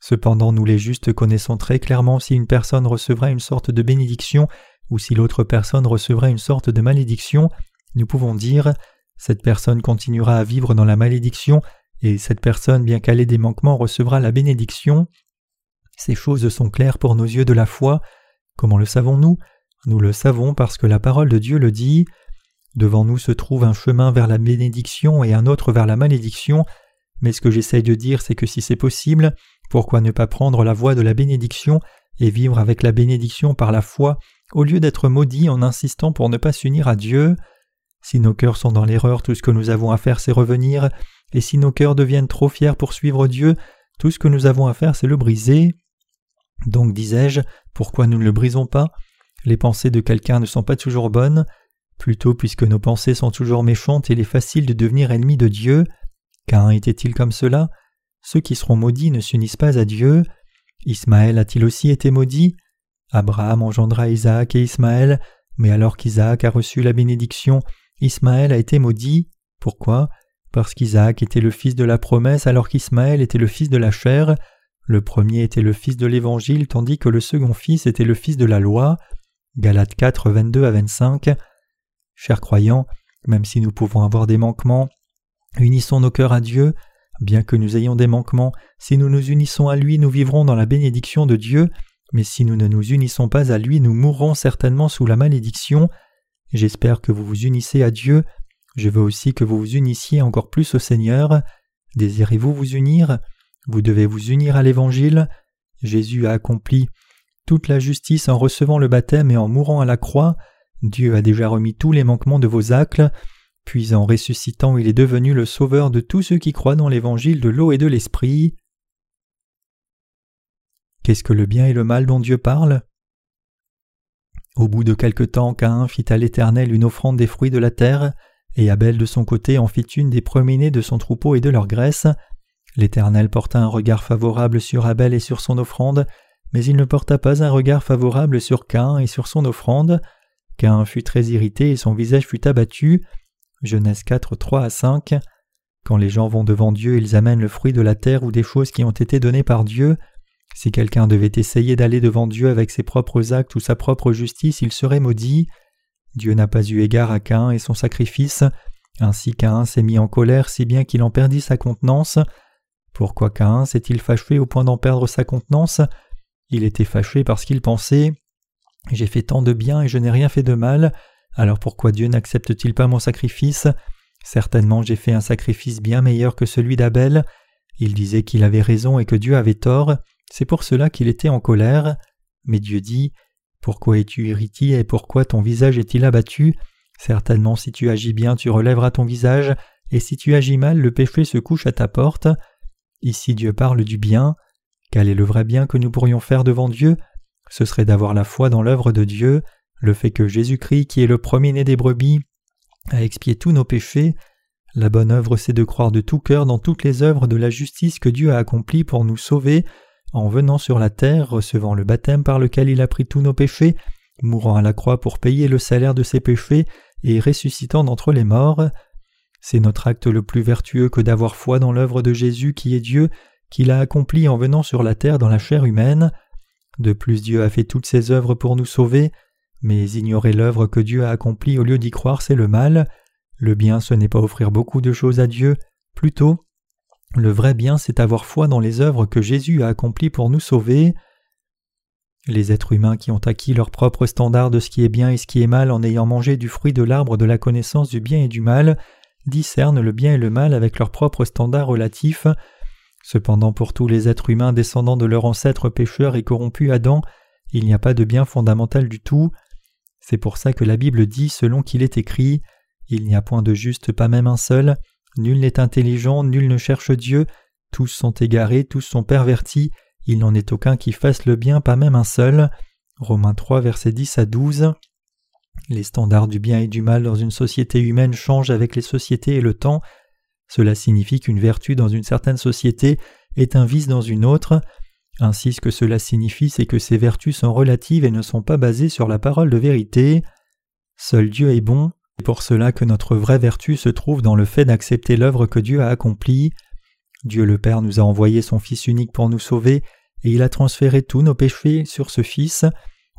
Cependant, nous les justes connaissons très clairement si une personne recevra une sorte de bénédiction ou si l'autre personne recevra une sorte de malédiction. Nous pouvons dire cette personne continuera à vivre dans la malédiction et cette personne, bien qu'elle des manquements, recevra la bénédiction. Ces choses sont claires pour nos yeux de la foi. Comment le savons-nous? Nous le savons parce que la parole de Dieu le dit. Devant nous se trouve un chemin vers la bénédiction et un autre vers la malédiction, mais ce que j'essaye de dire c'est que si c'est possible, pourquoi ne pas prendre la voie de la bénédiction et vivre avec la bénédiction par la foi au lieu d'être maudit en insistant pour ne pas s'unir à Dieu? Si nos cœurs sont dans l'erreur, tout ce que nous avons à faire c'est revenir, et si nos cœurs deviennent trop fiers pour suivre Dieu, tout ce que nous avons à faire c'est le briser. Donc disais-je, pourquoi nous ne le brisons pas? Les pensées de quelqu'un ne sont pas toujours bonnes, plutôt puisque nos pensées sont toujours méchantes, il est facile de devenir ennemi de Dieu. Qu'un était-il comme cela? Ceux qui seront maudits ne s'unissent pas à Dieu. Ismaël a-t-il aussi été maudit? Abraham engendra Isaac et Ismaël, mais alors qu'Isaac a reçu la bénédiction, Ismaël a été maudit. Pourquoi? Parce qu'Isaac était le fils de la promesse alors qu'Ismaël était le fils de la chair. Le premier était le fils de l'Évangile tandis que le second fils était le fils de la loi. Galates 4, 22 à 25. Chers croyants, même si nous pouvons avoir des manquements, unissons nos cœurs à Dieu. Bien que nous ayons des manquements, si nous nous unissons à lui, nous vivrons dans la bénédiction de Dieu mais si nous ne nous unissons pas à lui, nous mourrons certainement sous la malédiction. J'espère que vous vous unissez à Dieu. Je veux aussi que vous vous unissiez encore plus au Seigneur. Désirez-vous vous unir? Vous devez vous unir à l'Évangile. Jésus a accompli toute la justice en recevant le baptême et en mourant à la croix. Dieu a déjà remis tous les manquements de vos actes. Puis en ressuscitant, il est devenu le sauveur de tous ceux qui croient dans l'Évangile de l'eau et de l'Esprit. Qu'est-ce que le bien et le mal dont Dieu parle? Au bout de quelque temps, Caïn fit à l'Éternel une offrande des fruits de la terre, et Abel de son côté en fit une des premiers-nés de son troupeau et de leur graisse. L'Éternel porta un regard favorable sur Abel et sur son offrande, mais il ne porta pas un regard favorable sur Caïn et sur son offrande. Caïn fut très irrité et son visage fut abattu. Genèse 4, 3 à 5. Quand les gens vont devant Dieu, ils amènent le fruit de la terre ou des choses qui ont été données par Dieu. Si quelqu'un devait essayer d'aller devant Dieu avec ses propres actes ou sa propre justice, il serait maudit. Dieu n'a pas eu égard à Caïn et son sacrifice, ainsi Caïn s'est mis en colère si bien qu'il en perdit sa contenance. Pourquoi Caïn s'est-il fâché au point d'en perdre sa contenance? Il était fâché parce qu'il pensait J'ai fait tant de bien et je n'ai rien fait de mal, alors pourquoi Dieu n'accepte-t-il pas mon sacrifice? Certainement j'ai fait un sacrifice bien meilleur que celui d'Abel. Il disait qu'il avait raison et que Dieu avait tort. C'est pour cela qu'il était en colère. Mais Dieu dit Pourquoi es-tu irrité et pourquoi ton visage est-il abattu? Certainement, si tu agis bien, tu relèveras ton visage, et si tu agis mal, le péché se couche à ta porte. Ici, Dieu parle du bien. Quel est le vrai bien que nous pourrions faire devant Dieu? Ce serait d'avoir la foi dans l'œuvre de Dieu, le fait que Jésus-Christ, qui est le premier-né des brebis, a expié tous nos péchés. La bonne œuvre, c'est de croire de tout cœur dans toutes les œuvres de la justice que Dieu a accomplies pour nous sauver, en venant sur la terre, recevant le baptême par lequel il a pris tous nos péchés, mourant à la croix pour payer le salaire de ses péchés et ressuscitant d'entre les morts. C'est notre acte le plus vertueux que d'avoir foi dans l'œuvre de Jésus qui est Dieu, qu'il a accompli en venant sur la terre dans la chair humaine. De plus Dieu a fait toutes ses œuvres pour nous sauver, mais ignorer l'œuvre que Dieu a accomplie au lieu d'y croire c'est le mal. Le bien ce n'est pas offrir beaucoup de choses à Dieu, plutôt le vrai bien, c'est avoir foi dans les œuvres que Jésus a accomplies pour nous sauver. Les êtres humains qui ont acquis leur propre standard de ce qui est bien et ce qui est mal en ayant mangé du fruit de l'arbre de la connaissance du bien et du mal discernent le bien et le mal avec leur propre standard relatif. Cependant, pour tous les êtres humains descendant de leur ancêtre pécheur et corrompu Adam, il n'y a pas de bien fondamental du tout. C'est pour ça que la Bible dit, selon qu'il est écrit, Il n'y a point de juste, pas même un seul. Nul n'est intelligent, nul ne cherche Dieu, tous sont égarés, tous sont pervertis, il n'en est aucun qui fasse le bien, pas même un seul. Romains 3, versets 10 à 12. Les standards du bien et du mal dans une société humaine changent avec les sociétés et le temps. Cela signifie qu'une vertu dans une certaine société est un vice dans une autre. Ainsi ce que cela signifie c'est que ces vertus sont relatives et ne sont pas basées sur la parole de vérité. Seul Dieu est bon, c'est pour cela que notre vraie vertu se trouve dans le fait d'accepter l'œuvre que Dieu a accomplie. Dieu le Père nous a envoyé son Fils unique pour nous sauver, et il a transféré tous nos péchés sur ce Fils,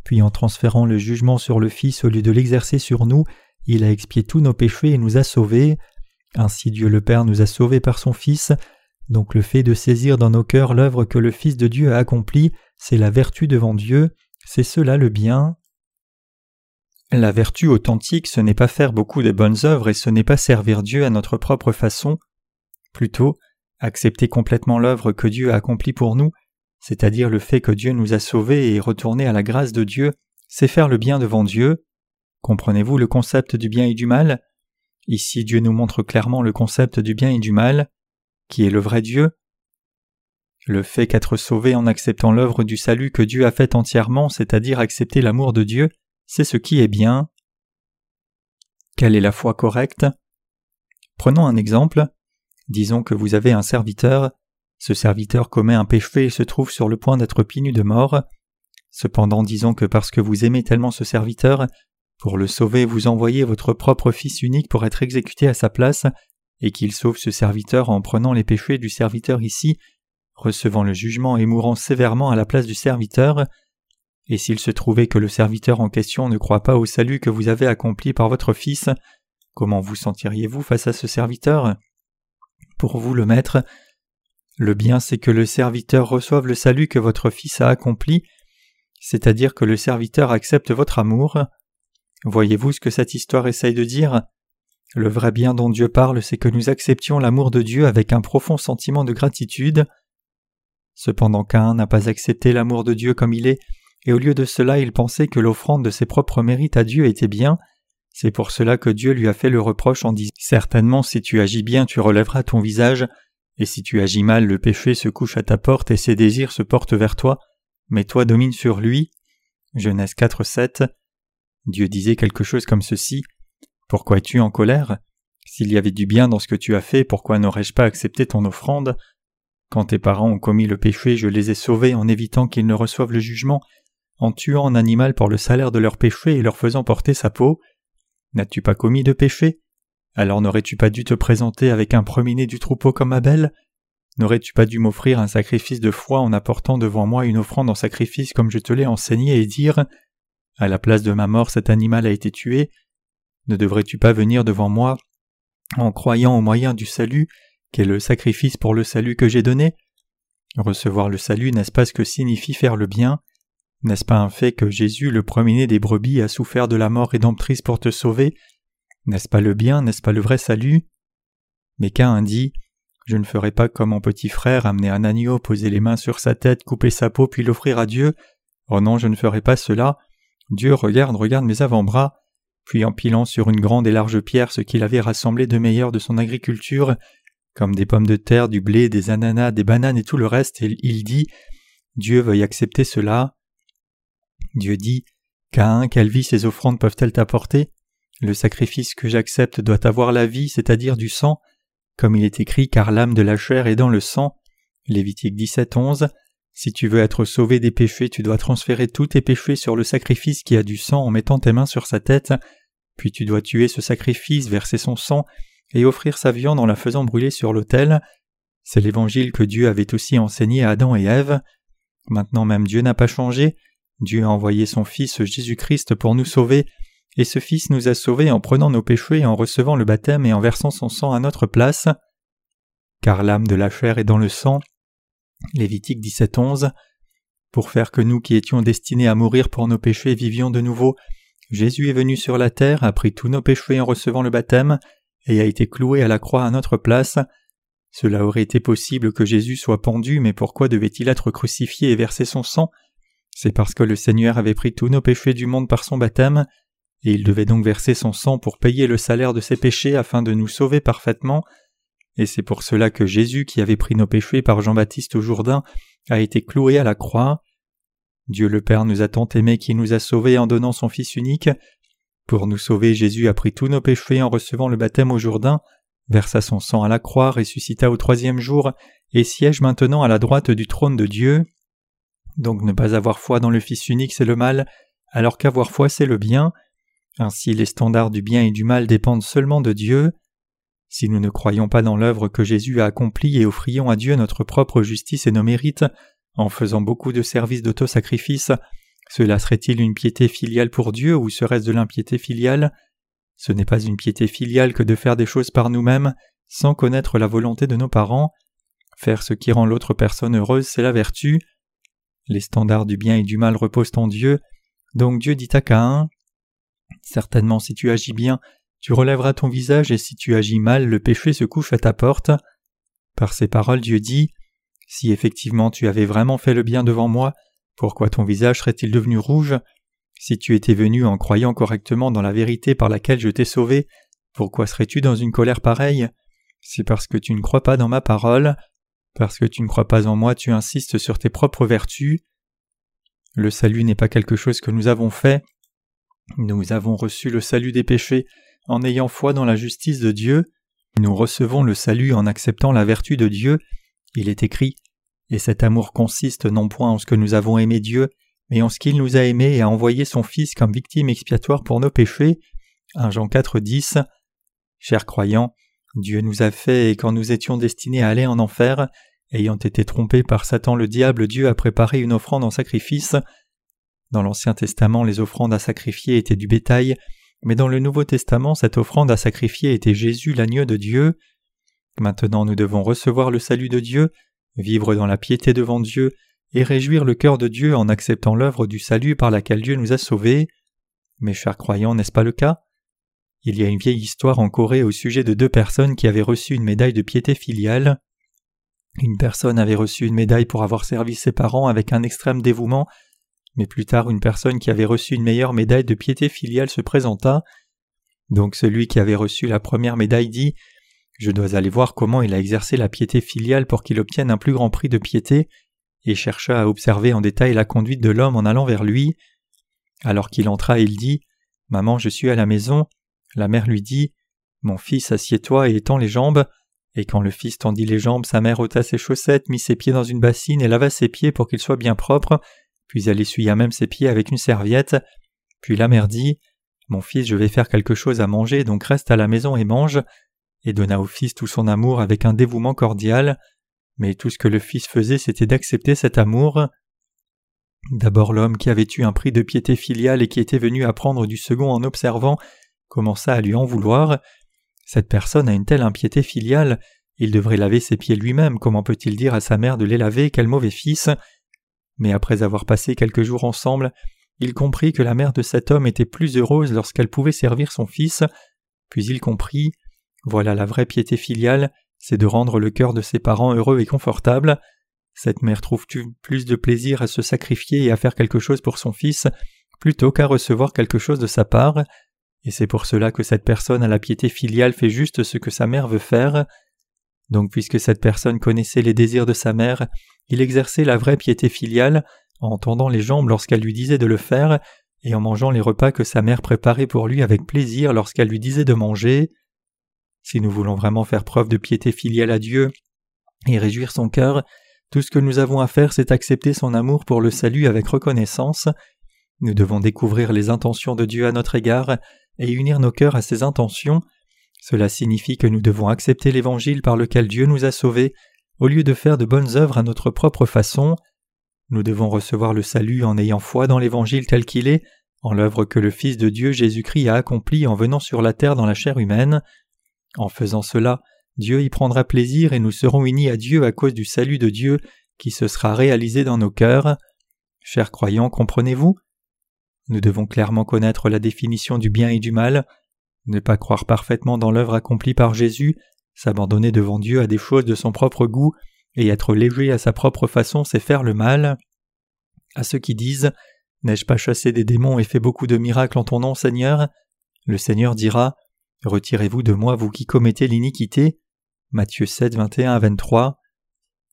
puis en transférant le jugement sur le Fils au lieu de l'exercer sur nous, il a expié tous nos péchés et nous a sauvés. Ainsi Dieu le Père nous a sauvés par son Fils, Donc le fait de saisir dans nos cœurs l'œuvre que le Fils de Dieu a accomplie, c'est la vertu devant Dieu, c'est cela le bien. La vertu authentique, ce n'est pas faire beaucoup de bonnes œuvres et ce n'est pas servir Dieu à notre propre façon. Plutôt, accepter complètement l'œuvre que Dieu a accomplie pour nous, c'est-à-dire le fait que Dieu nous a sauvés et retourner à la grâce de Dieu, c'est faire le bien devant Dieu. Comprenez-vous le concept du bien et du mal? Ici Dieu nous montre clairement le concept du bien et du mal. Qui est le vrai Dieu Le fait qu'être sauvé en acceptant l'œuvre du salut que Dieu a faite entièrement, c'est-à-dire accepter l'amour de Dieu, c'est ce qui est bien. Quelle est la foi correcte? Prenons un exemple. Disons que vous avez un serviteur. Ce serviteur commet un péché et se trouve sur le point d'être pinu de mort. Cependant, disons que parce que vous aimez tellement ce serviteur, pour le sauver, vous envoyez votre propre Fils unique pour être exécuté à sa place, et qu'il sauve ce serviteur en prenant les péchés du serviteur ici, recevant le jugement et mourant sévèrement à la place du serviteur, et s'il se trouvait que le serviteur en question ne croit pas au salut que vous avez accompli par votre Fils, comment vous sentiriez-vous face à ce serviteur? Pour vous le maître, le bien c'est que le serviteur reçoive le salut que votre Fils a accompli, c'est-à-dire que le serviteur accepte votre amour. Voyez-vous ce que cette histoire essaye de dire? Le vrai bien dont Dieu parle, c'est que nous acceptions l'amour de Dieu avec un profond sentiment de gratitude. Cependant Cain n'a pas accepté l'amour de Dieu comme il est, et au lieu de cela il pensait que l'offrande de ses propres mérites à Dieu était bien. C'est pour cela que Dieu lui a fait le reproche en disant Certainement si tu agis bien tu relèveras ton visage, et si tu agis mal le péché se couche à ta porte et ses désirs se portent vers toi mais toi domine sur lui. Genèse 4, 7. Dieu disait quelque chose comme ceci. Pourquoi es-tu en colère? S'il y avait du bien dans ce que tu as fait, pourquoi n'aurais-je pas accepté ton offrande? Quand tes parents ont commis le péché, je les ai sauvés en évitant qu'ils ne reçoivent le jugement, en tuant un animal pour le salaire de leur péché et leur faisant porter sa peau. N'as-tu pas commis de péché? Alors n'aurais-tu pas dû te présenter avec un premier du troupeau comme Abel? N'aurais-tu pas dû m'offrir un sacrifice de foi en apportant devant moi une offrande en sacrifice comme je te l'ai enseigné et dire À la place de ma mort cet animal a été tué Ne devrais-tu pas venir devant moi en croyant au moyen du salut qu'est le sacrifice pour le salut que j'ai donné? Recevoir le salut n'est-ce pas ce que signifie faire le bien? N'est-ce pas un fait que Jésus, le premier-né des brebis, a souffert de la mort rédemptrice pour te sauver? N'est-ce pas le bien, n'est-ce pas le vrai salut? Mais Cain dit je ne ferai pas comme mon petit frère amener un agneau, poser les mains sur sa tête, couper sa peau puis l'offrir à Dieu. Oh non, je ne ferai pas cela. Dieu regarde, regarde mes avant-bras. Puis empilant sur une grande et large pierre ce qu'il avait rassemblé de meilleur de son agriculture, comme des pommes de terre, du blé, des ananas, des bananes et tout le reste, il dit Dieu veuille accepter cela. Dieu dit Cain, quelle vie ces offrandes peuvent-elles t'apporter? Le sacrifice que j'accepte doit avoir la vie, c'est-à-dire du sang. Comme il est écrit, car l'âme de la chair est dans le sang. Lévitique 17, 11. Si tu veux être sauvé des péchés, tu dois transférer tous tes péchés sur le sacrifice qui a du sang en mettant tes mains sur sa tête, puis tu dois tuer ce sacrifice, verser son sang, et offrir sa viande en la faisant brûler sur l'autel. C'est l'évangile que Dieu avait aussi enseigné à Adam et Ève. Maintenant même Dieu n'a pas changé, Dieu a envoyé son Fils Jésus-Christ pour nous sauver, et ce Fils nous a sauvés en prenant nos péchés et en recevant le baptême et en versant son sang à notre place. Car l'âme de la chair est dans le sang. Lévitique 17.11. Pour faire que nous qui étions destinés à mourir pour nos péchés vivions de nouveau, Jésus est venu sur la terre, a pris tous nos péchés en recevant le baptême, et a été cloué à la croix à notre place. Cela aurait été possible que Jésus soit pendu, mais pourquoi devait-il être crucifié et verser son sang? C'est parce que le Seigneur avait pris tous nos péchés du monde par son baptême, et il devait donc verser son sang pour payer le salaire de ses péchés afin de nous sauver parfaitement, et c'est pour cela que Jésus, qui avait pris nos péchés par Jean-Baptiste au Jourdain, a été cloué à la croix. Dieu le Père nous a tant aimés qu'il nous a sauvés en donnant son Fils unique. Pour nous sauver, Jésus a pris tous nos péchés en recevant le baptême au Jourdain, versa son sang à la croix, ressuscita au troisième jour, et siège maintenant à la droite du trône de Dieu. Donc ne pas avoir foi dans le Fils unique c'est le mal, alors qu'avoir foi c'est le bien. Ainsi les standards du bien et du mal dépendent seulement de Dieu. Si nous ne croyons pas dans l'œuvre que Jésus a accomplie et offrions à Dieu notre propre justice et nos mérites, en faisant beaucoup de services d'autosacrifice, cela serait-il une piété filiale pour Dieu ou serait-ce de l'impiété filiale? Ce n'est pas une piété filiale que de faire des choses par nous-mêmes sans connaître la volonté de nos parents. Faire ce qui rend l'autre personne heureuse, c'est la vertu. Les standards du bien et du mal reposent en Dieu, donc Dieu dit à Caïn Certainement si tu agis bien, tu relèveras ton visage, et si tu agis mal, le péché se couche à ta porte. Par ces paroles, Dieu dit Si effectivement tu avais vraiment fait le bien devant moi, pourquoi ton visage serait-il devenu rouge? Si tu étais venu en croyant correctement dans la vérité par laquelle je t'ai sauvé, pourquoi serais-tu dans une colère pareille? C'est parce que tu ne crois pas dans ma parole. Parce que tu ne crois pas en moi, tu insistes sur tes propres vertus. Le salut n'est pas quelque chose que nous avons fait. Nous avons reçu le salut des péchés en ayant foi dans la justice de Dieu. Nous recevons le salut en acceptant la vertu de Dieu. Il est écrit Et cet amour consiste non point en ce que nous avons aimé Dieu, mais en ce qu'il nous a aimés et a envoyé son Fils comme victime expiatoire pour nos péchés. 1 Jean 4, 10. Chers croyants, Dieu nous a fait et quand nous étions destinés à aller en enfer, ayant été trompés par Satan le diable, Dieu a préparé une offrande en sacrifice. Dans l'Ancien Testament, les offrandes à sacrifier étaient du bétail, mais dans le Nouveau Testament, cette offrande à sacrifier était Jésus l'agneau de Dieu. Maintenant nous devons recevoir le salut de Dieu, vivre dans la piété devant Dieu, et réjouir le cœur de Dieu en acceptant l'œuvre du salut par laquelle Dieu nous a sauvés. Mes chers croyants, n'est-ce pas le cas? Il y a une vieille histoire en Corée au sujet de deux personnes qui avaient reçu une médaille de piété filiale. Une personne avait reçu une médaille pour avoir servi ses parents avec un extrême dévouement, mais plus tard une personne qui avait reçu une meilleure médaille de piété filiale se présenta. Donc celui qui avait reçu la première médaille dit Je dois aller voir comment il a exercé la piété filiale pour qu'il obtienne un plus grand prix de piété, et chercha à observer en détail la conduite de l'homme en allant vers lui. Alors qu'il entra, il dit Maman, je suis à la maison. La mère lui dit Mon fils, assieds-toi et étends les jambes. Et quand le fils tendit les jambes, sa mère ôta ses chaussettes, mit ses pieds dans une bassine et lava ses pieds pour qu'ils soient bien propres, puis elle essuya même ses pieds avec une serviette. Puis la mère dit Mon fils, je vais faire quelque chose à manger, donc reste à la maison et mange, et donna au fils tout son amour avec un dévouement cordial. Mais tout ce que le fils faisait, c'était d'accepter cet amour. D'abord l'homme qui avait eu un prix de piété filiale et qui était venu apprendre du second en observant commença à lui en vouloir. Cette personne a une telle impiété filiale, il devrait laver ses pieds lui-même, comment peut-il dire à sa mère de les laver, quel mauvais fils Mais après avoir passé quelques jours ensemble, il comprit que la mère de cet homme était plus heureuse lorsqu'elle pouvait servir son fils, puis il comprit voilà la vraie piété filiale, c'est de rendre le cœur de ses parents heureux et confortable. Cette mère trouve plus de plaisir à se sacrifier et à faire quelque chose pour son fils plutôt qu'à recevoir quelque chose de sa part? Et c'est pour cela que cette personne à la piété filiale fait juste ce que sa mère veut faire. Donc puisque cette personne connaissait les désirs de sa mère, il exerçait la vraie piété filiale en tendant les jambes lorsqu'elle lui disait de le faire et en mangeant les repas que sa mère préparait pour lui avec plaisir lorsqu'elle lui disait de manger. Si nous voulons vraiment faire preuve de piété filiale à Dieu et réjouir son cœur, tout ce que nous avons à faire c'est accepter son amour pour le salut avec reconnaissance. Nous devons découvrir les intentions de Dieu à notre égard et unir nos cœurs à ses intentions. Cela signifie que nous devons accepter l'Évangile par lequel Dieu nous a sauvés, au lieu de faire de bonnes œuvres à notre propre façon. Nous devons recevoir le salut en ayant foi dans l'Évangile tel qu'il est, en l'œuvre que le Fils de Dieu Jésus-Christ a accomplie en venant sur la terre dans la chair humaine. En faisant cela, Dieu y prendra plaisir et nous serons unis à Dieu à cause du salut de Dieu qui se sera réalisé dans nos cœurs. Chers croyants, comprenez-vous? Nous devons clairement connaître la définition du bien et du mal, ne pas croire parfaitement dans l'œuvre accomplie par Jésus, s'abandonner devant Dieu à des choses de son propre goût, et être léger à sa propre façon, c'est faire le mal. À ceux qui disent N'ai-je pas chassé des démons et fait beaucoup de miracles en ton nom, Seigneur? Le Seigneur dira Retirez-vous de moi, vous qui commettez l'iniquité. Matthieu 7, 21 à 23.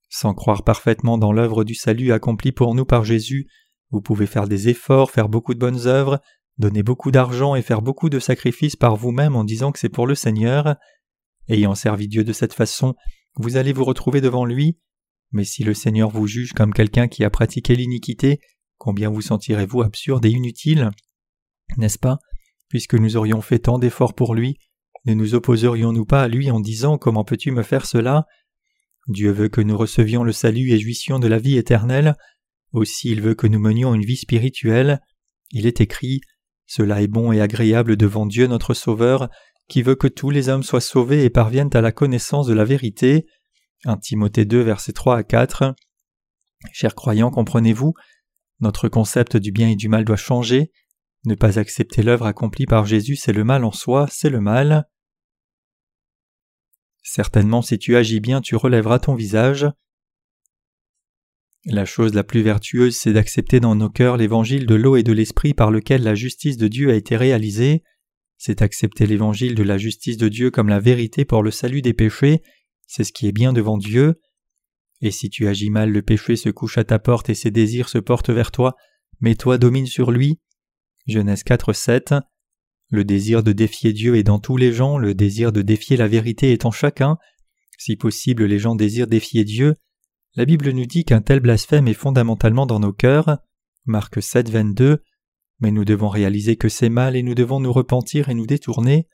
Sans croire parfaitement dans l'œuvre du salut accomplie pour nous par Jésus, vous pouvez faire des efforts, faire beaucoup de bonnes œuvres, donner beaucoup d'argent et faire beaucoup de sacrifices par vous-même en disant que c'est pour le Seigneur. Ayant servi Dieu de cette façon, vous allez vous retrouver devant lui. Mais si le Seigneur vous juge comme quelqu'un qui a pratiqué l'iniquité, combien vous sentirez-vous absurde et inutile? N'est-ce pas? Puisque nous aurions fait tant d'efforts pour lui, ne nous opposerions-nous pas à lui en disant Comment peux-tu me faire cela? Dieu veut que nous recevions le salut et jouissions de la vie éternelle, aussi il veut que nous menions une vie spirituelle. Il est écrit Cela est bon et agréable devant Dieu notre Sauveur, qui veut que tous les hommes soient sauvés et parviennent à la connaissance de la vérité. 1 Timothée 2, versets 3 à 4. Chers croyants, comprenez-vous, notre concept du bien et du mal doit changer. Ne pas accepter l'œuvre accomplie par Jésus, c'est le mal en soi, c'est le mal. Certainement, si tu agis bien, tu relèveras ton visage. La chose la plus vertueuse, c'est d'accepter dans nos cœurs l'évangile de l'eau et de l'esprit par lequel la justice de Dieu a été réalisée. C'est accepter l'évangile de la justice de Dieu comme la vérité pour le salut des péchés, c'est ce qui est bien devant Dieu. Et si tu agis mal, le péché se couche à ta porte et ses désirs se portent vers toi, mais toi domine sur lui. Genèse 4, 7. Le désir de défier Dieu est dans tous les gens, le désir de défier la vérité est en chacun. Si possible, les gens désirent défier Dieu. La Bible nous dit qu'un tel blasphème est fondamentalement dans nos cœurs. Marc 7, 22. Mais nous devons réaliser que c'est mal et nous devons nous repentir et nous détourner.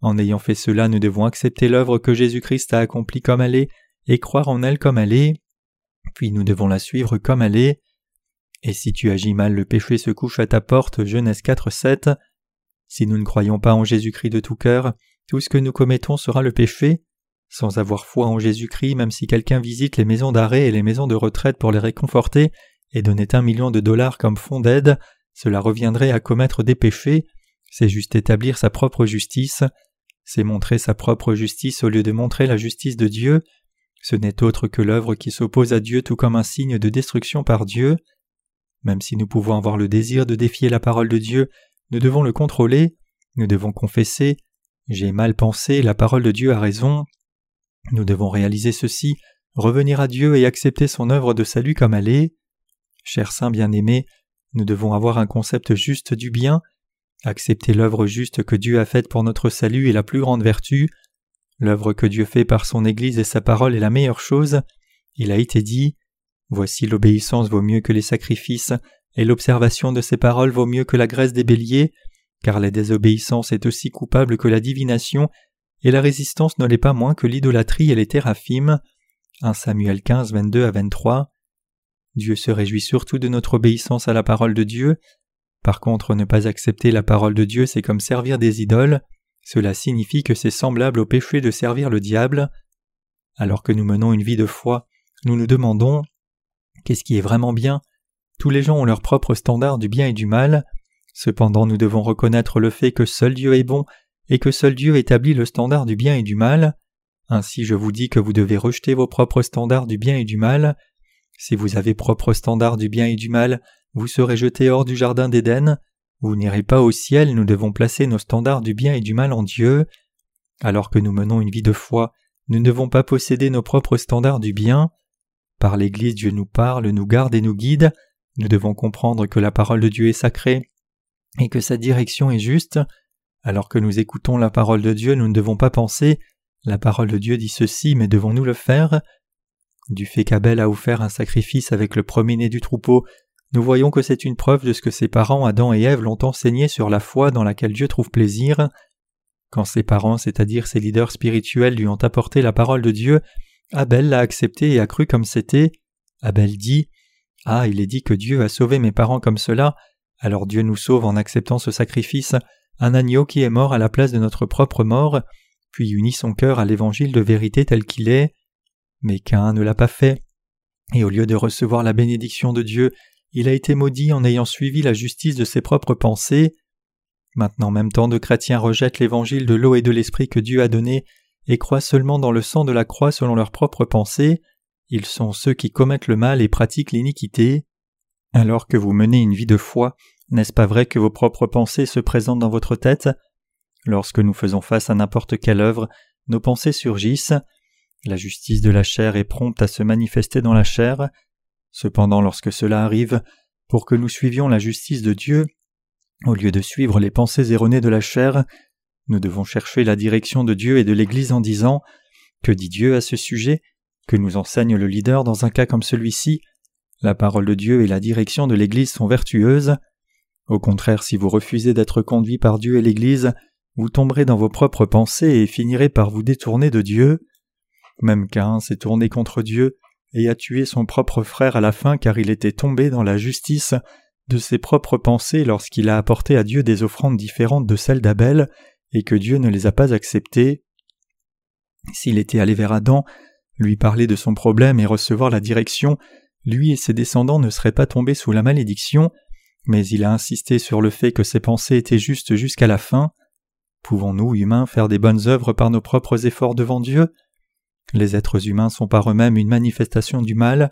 En ayant fait cela, nous devons accepter l'œuvre que Jésus-Christ a accomplie comme elle est et croire en elle comme elle est. Puis nous devons la suivre comme elle est. Et si tu agis mal, le péché se couche à ta porte. Genèse 4, 7. Si nous ne croyons pas en Jésus-Christ de tout cœur, tout ce que nous commettons sera le péché. Sans avoir foi en Jésus-Christ, même si quelqu'un visite les maisons d'arrêt et les maisons de retraite pour les réconforter et donnait un million de dollars comme fonds d'aide, cela reviendrait à commettre des péchés, c'est juste établir sa propre justice, c'est montrer sa propre justice au lieu de montrer la justice de Dieu, ce n'est autre que l'œuvre qui s'oppose à Dieu tout comme un signe de destruction par Dieu. Même si nous pouvons avoir le désir de défier la parole de Dieu, nous devons le contrôler, nous devons confesser J'ai mal pensé, la parole de Dieu a raison. Nous devons réaliser ceci, revenir à Dieu et accepter son œuvre de salut comme elle est. Chers saints bien-aimés, nous devons avoir un concept juste du bien. Accepter l'œuvre juste que Dieu a faite pour notre salut est la plus grande vertu. L'œuvre que Dieu fait par son Église et sa parole est la meilleure chose. Il a été dit Voici l'obéissance vaut mieux que les sacrifices, et l'observation de ses paroles vaut mieux que la graisse des béliers, car la désobéissance est aussi coupable que la divination, et la résistance ne l'est pas moins que l'idolâtrie et les théraphimes. 1 Samuel 15, 22 à 23. Dieu se réjouit surtout de notre obéissance à la parole de Dieu. Par contre, ne pas accepter la parole de Dieu, c'est comme servir des idoles. Cela signifie que c'est semblable au péché de servir le diable. Alors que nous menons une vie de foi, nous nous demandons Qu'est-ce qui est vraiment bien Tous les gens ont leur propre standard du bien et du mal. Cependant, nous devons reconnaître le fait que seul Dieu est bon et que seul Dieu établit le standard du bien et du mal. Ainsi, je vous dis que vous devez rejeter vos propres standards du bien et du mal. Si vous avez propre standard du bien et du mal, vous serez jeté hors du jardin d'Éden. Vous n'irez pas au ciel, nous devons placer nos standards du bien et du mal en Dieu. Alors que nous menons une vie de foi, nous ne devons pas posséder nos propres standards du bien. Par l'Église, Dieu nous parle, nous garde et nous guide. Nous devons comprendre que la parole de Dieu est sacrée et que sa direction est juste. Alors que nous écoutons la parole de Dieu, nous ne devons pas penser La parole de Dieu dit ceci, mais devons-nous le faire? Du fait qu'Abel a offert un sacrifice avec le premier-né du troupeau, nous voyons que c'est une preuve de ce que ses parents Adam et Ève l'ont enseigné sur la foi dans laquelle Dieu trouve plaisir. Quand ses parents, c'est-à-dire ses leaders spirituels, lui ont apporté la parole de Dieu, Abel l'a accepté et a cru comme c'était. Abel dit Ah, il est dit que Dieu a sauvé mes parents comme cela, alors Dieu nous sauve en acceptant ce sacrifice, un agneau qui est mort à la place de notre propre mort, puis unit son cœur à l'évangile de vérité tel qu'il est. Mais Cain ne l'a pas fait, et au lieu de recevoir la bénédiction de Dieu, il a été maudit en ayant suivi la justice de ses propres pensées. Maintenant même tant de chrétiens rejettent l'évangile de l'eau et de l'esprit que Dieu a donné et croient seulement dans le sang de la croix selon leurs propres pensées, ils sont ceux qui commettent le mal et pratiquent l'iniquité. Alors que vous menez une vie de foi, n'est-ce pas vrai que vos propres pensées se présentent dans votre tête? Lorsque nous faisons face à n'importe quelle œuvre, nos pensées surgissent. La justice de la chair est prompte à se manifester dans la chair. Cependant, lorsque cela arrive, pour que nous suivions la justice de Dieu, au lieu de suivre les pensées erronées de la chair, nous devons chercher la direction de Dieu et de l'Église en disant Que dit Dieu à ce sujet? Que nous enseigne le leader dans un cas comme celui-ci? La parole de Dieu et la direction de l'Église sont vertueuses. Au contraire, si vous refusez d'être conduit par Dieu et l'Église, vous tomberez dans vos propres pensées et finirez par vous détourner de Dieu. Même Cain s'est tourné contre Dieu et a tué son propre frère à la fin car il était tombé dans la justice de ses propres pensées lorsqu'il a apporté à Dieu des offrandes différentes de celles d'Abel et que Dieu ne les a pas acceptées. S'il était allé vers Adam, lui parler de son problème et recevoir la direction, lui et ses descendants ne seraient pas tombés sous la malédiction, mais il a insisté sur le fait que ses pensées étaient justes jusqu'à la fin. Pouvons-nous, humains, faire des bonnes œuvres par nos propres efforts devant Dieu? Les êtres humains sont par eux-mêmes une manifestation du mal.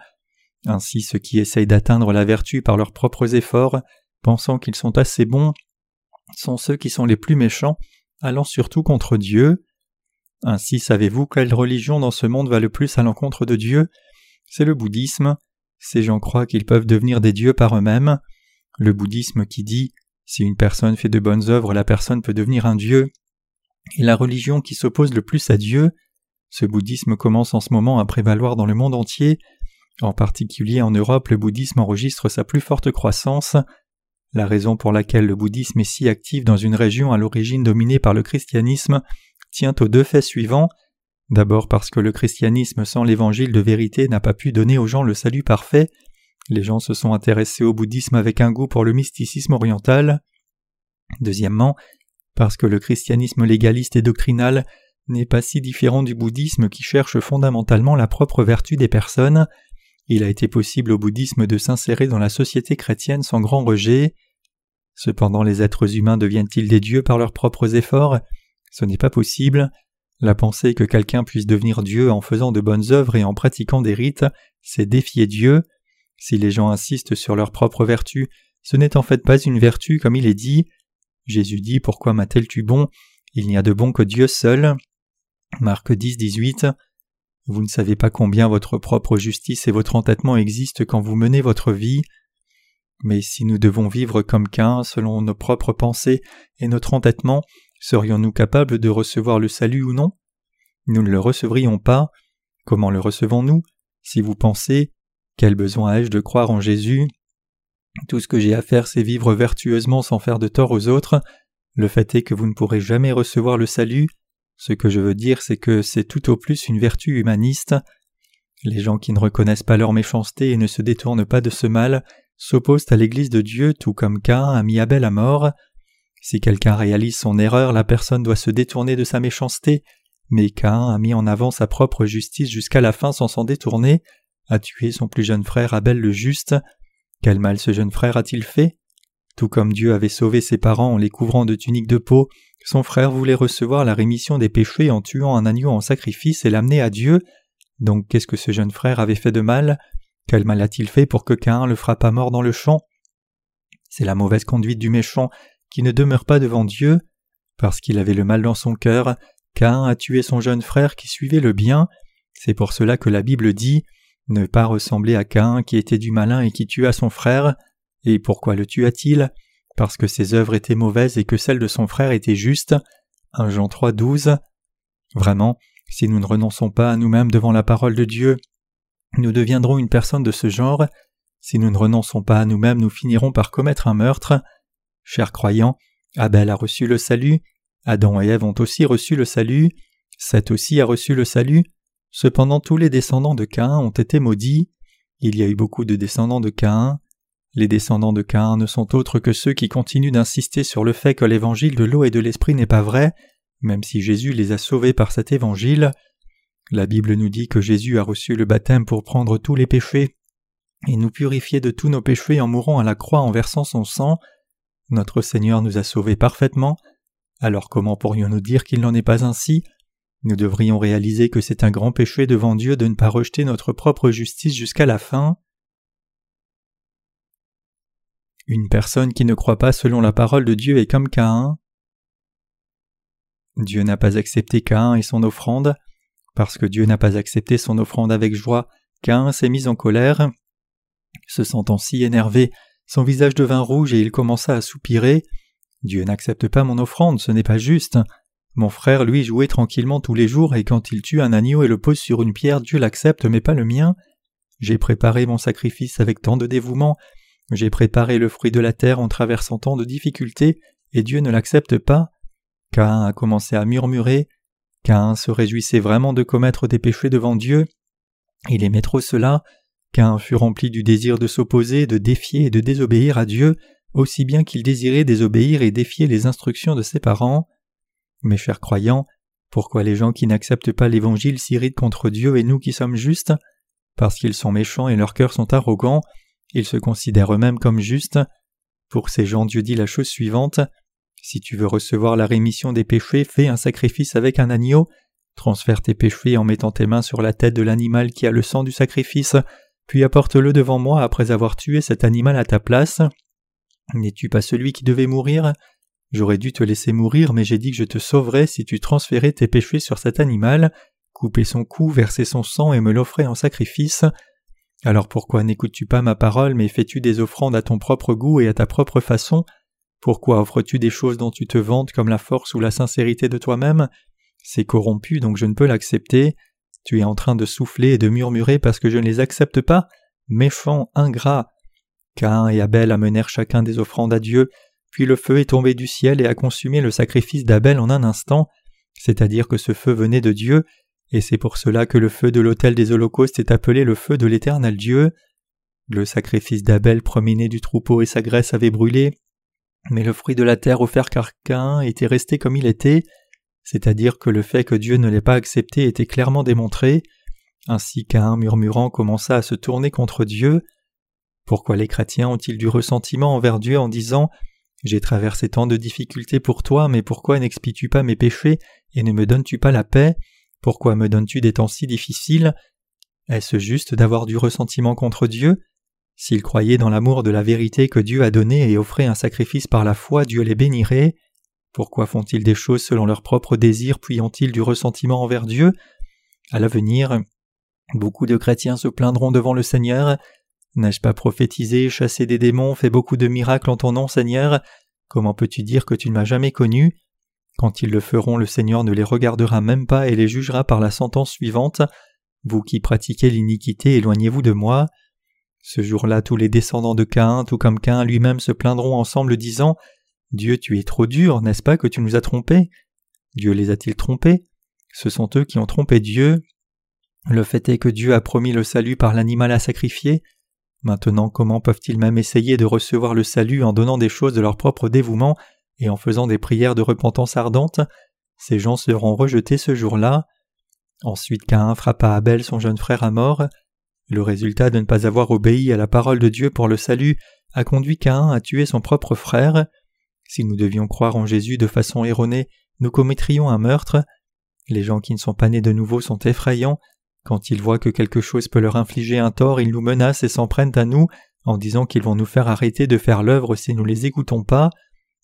Ainsi ceux qui essayent d'atteindre la vertu par leurs propres efforts, pensant qu'ils sont assez bons, sont ceux qui sont les plus méchants, allant surtout contre Dieu. Ainsi savez-vous quelle religion dans ce monde va le plus à l'encontre de Dieu? C'est le bouddhisme. Ces gens croient qu'ils peuvent devenir des dieux par eux-mêmes. Le bouddhisme qui dit si une personne fait de bonnes œuvres, la personne peut devenir un dieu. Et la religion qui s'oppose le plus à Dieu. Ce bouddhisme commence en ce moment à prévaloir dans le monde entier. En particulier en Europe, le bouddhisme enregistre sa plus forte croissance. La raison pour laquelle le bouddhisme est si actif dans une région à l'origine dominée par le christianisme tient aux deux faits suivants. D'abord parce que le christianisme sans l'évangile de vérité n'a pas pu donner aux gens le salut parfait, les gens se sont intéressés au bouddhisme avec un goût pour le mysticisme oriental. Deuxièmement, parce que le christianisme légaliste et doctrinal n'est pas si différent du bouddhisme qui cherche fondamentalement la propre vertu des personnes, il a été possible au bouddhisme de s'insérer dans la société chrétienne sans grand rejet. Cependant les êtres humains deviennent-ils des dieux par leurs propres efforts? Ce n'est pas possible. La pensée que quelqu'un puisse devenir Dieu en faisant de bonnes œuvres et en pratiquant des rites, c'est défier Dieu. Si les gens insistent sur leur propre vertu, ce n'est en fait pas une vertu comme il est dit. Jésus dit Pourquoi m'appelles-tu bon? Il n'y a de bon que Dieu seul. Marc 10, 18. Vous ne savez pas combien votre propre justice et votre entêtement existent quand vous menez votre vie. Mais si nous devons vivre comme qu'un selon nos propres pensées et notre entêtement, serions-nous capables de recevoir le salut ou non? Nous ne le recevrions pas. Comment le recevons-nous? Si vous pensez quel besoin ai-je de croire en Jésus? Tout ce que j'ai à faire, c'est vivre vertueusement sans faire de tort aux autres. Le fait est que vous ne pourrez jamais recevoir le salut. Ce que je veux dire, c'est que c'est tout au plus une vertu humaniste. Les gens qui ne reconnaissent pas leur méchanceté et ne se détournent pas de ce mal s'opposent à l'Église de Dieu tout comme Cain a mis Abel à mort. Si quelqu'un réalise son erreur, la personne doit se détourner de sa méchanceté, mais Cain a mis en avant sa propre justice jusqu'à la fin sans s'en détourner a tué son plus jeune frère Abel le juste. Quel mal ce jeune frère a-t-il fait? Tout comme Dieu avait sauvé ses parents en les couvrant de tuniques de peau, son frère voulait recevoir la rémission des péchés en tuant un agneau en sacrifice et l'amener à Dieu. Donc qu'est-ce que ce jeune frère avait fait de mal? Quel mal a-t-il fait pour que Cain le frappe à mort dans le champ? C'est la mauvaise conduite du méchant qui ne demeure pas devant Dieu. Parce qu'il avait le mal dans son cœur, Cain a tué son jeune frère qui suivait le bien. C'est pour cela que la Bible dit ne pas ressembler à Cain qui était du malin et qui tua son frère. Et pourquoi le tua-t-il? Parce que ses œuvres étaient mauvaises et que celles de son frère étaient justes. 1 Jean 3, 12. Vraiment, si nous ne renonçons pas à nous-mêmes devant la parole de Dieu, nous deviendrons une personne de ce genre. Si nous ne renonçons pas à nous-mêmes, nous finirons par commettre un meurtre. Chers croyants, Abel a reçu le salut, Adam et Ève ont aussi reçu le salut, Seth aussi a reçu le salut, Cependant tous les descendants de Caïn ont été maudits. Il y a eu beaucoup de descendants de Caïn. Les descendants de Caïn ne sont autres que ceux qui continuent d'insister sur le fait que l'évangile de l'eau et de l'esprit n'est pas vrai, même si Jésus les a sauvés par cet évangile. La Bible nous dit que Jésus a reçu le baptême pour prendre tous les péchés et nous purifier de tous nos péchés en mourant à la croix en versant son sang. Notre Seigneur nous a sauvés parfaitement. Alors comment pourrions-nous dire qu'il n'en est pas ainsi? Nous devrions réaliser que c'est un grand péché devant Dieu de ne pas rejeter notre propre justice jusqu'à la fin. Une personne qui ne croit pas selon la parole de Dieu est comme Caïn. Dieu n'a pas accepté Caïn et son offrande. Parce que Dieu n'a pas accepté son offrande avec joie, Caïn s'est mis en colère. Se sentant si énervé, son visage devint rouge et il commença à soupirer. Dieu n'accepte pas mon offrande, ce n'est pas juste. Mon frère, lui, jouait tranquillement tous les jours, et quand il tue un agneau et le pose sur une pierre, Dieu l'accepte, mais pas le mien. J'ai préparé mon sacrifice avec tant de dévouement, j'ai préparé le fruit de la terre en traversant tant de difficultés, et Dieu ne l'accepte pas. Cain a commencé à murmurer. Cain se réjouissait vraiment de commettre des péchés devant Dieu. Il aimait trop cela. Cain fut rempli du désir de s'opposer, de défier et de désobéir à Dieu, aussi bien qu'il désirait désobéir et défier les instructions de ses parents. Mes chers croyants, Pourquoi les gens qui n'acceptent pas l'Évangile s'irritent contre Dieu et nous qui sommes justes? Parce qu'ils sont méchants et leurs cœurs sont arrogants, ils se considèrent eux-mêmes comme justes. Pour ces gens, Dieu dit la chose suivante Si tu veux recevoir la rémission des péchés, fais un sacrifice avec un agneau, transfère tes péchés en mettant tes mains sur la tête de l'animal qui a le sang du sacrifice, puis apporte-le devant moi après avoir tué cet animal à ta place. N'es-tu pas celui qui devait mourir? J'aurais dû te laisser mourir, mais j'ai dit que je te sauverais si tu transférais tes péchés sur cet animal, couper son cou, verser son sang et me l'offrais en sacrifice. Alors pourquoi n'écoutes-tu pas ma parole, mais fais-tu des offrandes à ton propre goût et à ta propre façon? Pourquoi offres-tu des choses dont tu te vantes comme la force ou la sincérité de toi-même? C'est corrompu, donc je ne peux l'accepter. Tu es en train de souffler et de murmurer parce que je ne les accepte pas Méchant, ingrat. Cain et Abel amenèrent chacun des offrandes à Dieu, puis le feu est tombé du ciel et a consumé le sacrifice d'Abel en un instant, c'est-à-dire que ce feu venait de Dieu, et c'est pour cela que le feu de l'autel des holocaustes est appelé le feu de l'éternel Dieu. Le sacrifice d'Abel promené du troupeau et sa graisse avaient brûlé, mais le fruit de la terre offert par Cain était resté comme il était, c'est-à-dire que le fait que Dieu ne l'ait pas accepté était clairement démontré. Ainsi Cain, murmurant, commença à se tourner contre Dieu. Pourquoi les chrétiens ont-ils du ressentiment envers Dieu en disant j'ai traversé tant de difficultés pour toi, mais pourquoi n'expies-tu pas mes péchés et ne me donnes-tu pas la paix? Pourquoi me donnes-tu des temps si difficiles? Est-ce juste d'avoir du ressentiment contre Dieu? S'ils croyaient dans l'amour de la vérité que Dieu a donné et offrait un sacrifice par la foi, Dieu les bénirait. Pourquoi font-ils des choses selon leurs propres désirs puis ont-ils du ressentiment envers Dieu? À l'avenir, beaucoup de chrétiens se plaindront devant le Seigneur N'ai-je pas prophétisé, chassé des démons, fait beaucoup de miracles en ton nom, Seigneur? Comment peux-tu dire que tu ne m'as jamais connu? Quand ils le feront, le Seigneur ne les regardera même pas et les jugera par la sentence suivante. Vous qui pratiquez l'iniquité, éloignez-vous de moi. Ce jour-là, tous les descendants de Caïn, tout comme Caïn lui-même, se plaindront ensemble, disant Dieu, tu es trop dur, n'est-ce pas que tu nous as trompés? Dieu les a-t-il trompés? Ce sont eux qui ont trompé Dieu. Le fait est que Dieu a promis le salut par l'animal à sacrifier. Maintenant comment peuvent-ils même essayer de recevoir le salut en donnant des choses de leur propre dévouement et en faisant des prières de repentance ardente? Ces gens seront rejetés ce jour-là. Ensuite Caïn frappa Abel son jeune frère à mort. Le résultat de ne pas avoir obéi à la parole de Dieu pour le salut a conduit Caïn à tuer son propre frère. Si nous devions croire en Jésus de façon erronée, nous commettrions un meurtre. Les gens qui ne sont pas nés de nouveau sont effrayants, quand ils voient que quelque chose peut leur infliger un tort, ils nous menacent et s'en prennent à nous en disant qu'ils vont nous faire arrêter de faire l'œuvre si nous les écoutons pas.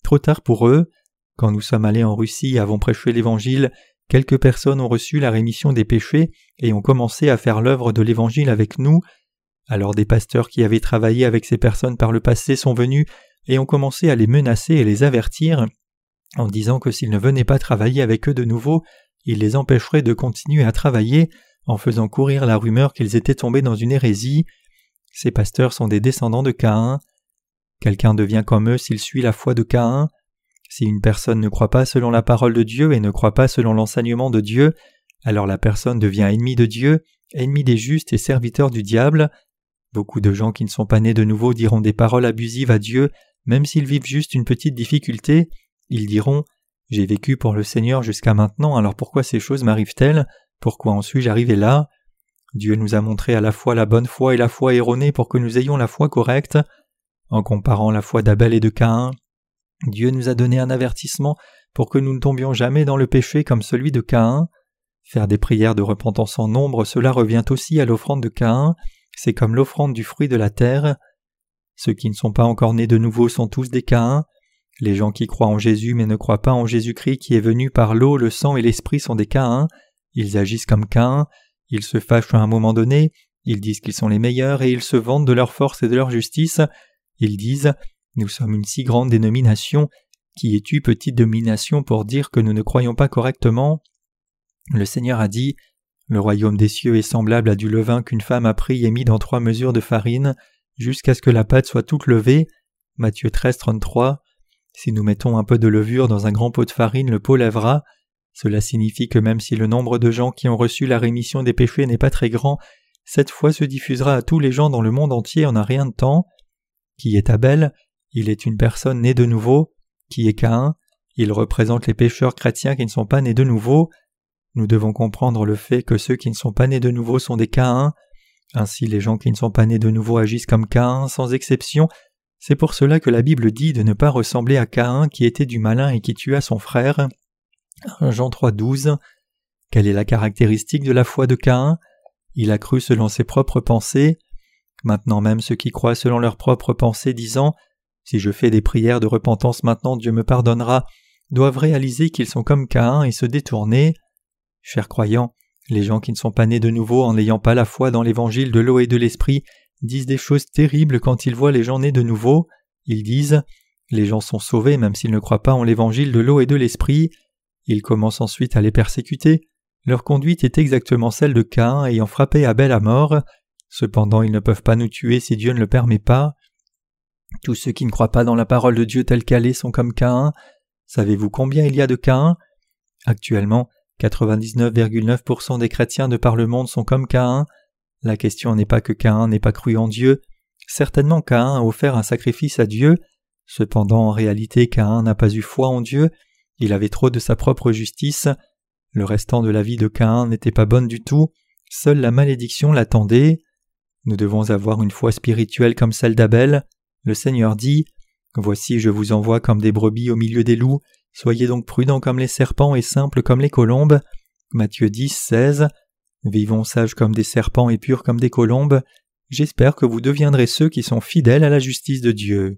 Trop tard pour eux. Quand nous sommes allés en Russie et avons prêché l'Évangile, quelques personnes ont reçu la rémission des péchés et ont commencé à faire l'œuvre de l'Évangile avec nous. Alors des pasteurs qui avaient travaillé avec ces personnes par le passé sont venus et ont commencé à les menacer et les avertir en disant que s'ils ne venaient pas travailler avec eux de nouveau, ils les empêcheraient de continuer à travailler en faisant courir la rumeur qu'ils étaient tombés dans une hérésie. Ces pasteurs sont des descendants de Caïn. Quelqu'un devient comme eux s'il suit la foi de Caïn. Si une personne ne croit pas selon la parole de Dieu et ne croit pas selon l'enseignement de Dieu, alors la personne devient ennemie de Dieu, ennemi des justes et serviteur du diable. Beaucoup de gens qui ne sont pas nés de nouveau diront des paroles abusives à Dieu, même s'ils vivent juste une petite difficulté. Ils diront J'ai vécu pour le Seigneur jusqu'à maintenant, alors pourquoi ces choses m'arrivent-elles? Pourquoi en suis-je arrivé là? Dieu nous a montré à la fois la bonne foi et la foi erronée pour que nous ayons la foi correcte. En comparant la foi d'Abel et de Caïn, Dieu nous a donné un avertissement pour que nous ne tombions jamais dans le péché comme celui de Caïn. Faire des prières de repentance en nombre, cela revient aussi à l'offrande de Caïn, c'est comme l'offrande du fruit de la terre. Ceux qui ne sont pas encore nés de nouveau sont tous des Caïns. Les gens qui croient en Jésus mais ne croient pas en Jésus-Christ qui est venu par l'eau, le sang et l'esprit sont des Caïns. Ils agissent comme Cain, ils se fâchent à un moment donné, ils disent qu'ils sont les meilleurs et ils se vantent de leur force et de leur justice. Ils disent Nous sommes une si grande dénomination, qui es-tu petite domination pour dire que nous ne croyons pas correctement Le Seigneur a dit Le royaume des cieux est semblable à du levain qu'une femme a pris et mis dans trois mesures de farine, jusqu'à ce que la pâte soit toute levée. Matthieu 13, 33. Si nous mettons un peu de levure dans un grand pot de farine, le pot lèvera. Cela signifie que même si le nombre de gens qui ont reçu la rémission des péchés n'est pas très grand, cette foi se diffusera à tous les gens dans le monde entier en un rien de temps. Qui est Abel Il est une personne née de nouveau. Qui est Caïn Il représente les pécheurs chrétiens qui ne sont pas nés de nouveau. Nous devons comprendre le fait que ceux qui ne sont pas nés de nouveau sont des Caïns. Ainsi les gens qui ne sont pas nés de nouveau agissent comme Caïn, sans exception. C'est pour cela que la Bible dit de ne pas ressembler à Caïn qui était du malin et qui tua son frère. Jean 3.12 Quelle est la caractéristique de la foi de Caïn? Il a cru selon ses propres pensées. Maintenant même ceux qui croient selon leurs propres pensées disant Si je fais des prières de repentance maintenant Dieu me pardonnera doivent réaliser qu'ils sont comme Caïn et se détourner. Chers croyants, les gens qui ne sont pas nés de nouveau en n'ayant pas la foi dans l'évangile de l'eau et de l'esprit disent des choses terribles quand ils voient les gens nés de nouveau. Ils disent Les gens sont sauvés même s'ils ne croient pas en l'évangile de l'eau et de l'esprit. Ils commencent ensuite à les persécuter. Leur conduite est exactement celle de Caïn ayant frappé Abel à mort. Cependant ils ne peuvent pas nous tuer si Dieu ne le permet pas. Tous ceux qui ne croient pas dans la parole de Dieu telle qu'elle est sont comme Caïn. Savez-vous combien il y a de Caïn? Actuellement, 99,9% des chrétiens de par le monde sont comme Caïn. La question n'est pas que Caïn n'ait pas cru en Dieu. Certainement Caïn a offert un sacrifice à Dieu. Cependant, en réalité, Caïn n'a pas eu foi en Dieu. Il avait trop de sa propre justice. Le restant de la vie de Caïn n'était pas bonne du tout. Seule la malédiction l'attendait. Nous devons avoir une foi spirituelle comme celle d'Abel. Le Seigneur dit Voici, je vous envoie comme des brebis au milieu des loups. Soyez donc prudents comme les serpents et simples comme les colombes. Matthieu 10, 16. Vivons sages comme des serpents et purs comme des colombes. J'espère que vous deviendrez ceux qui sont fidèles à la justice de Dieu.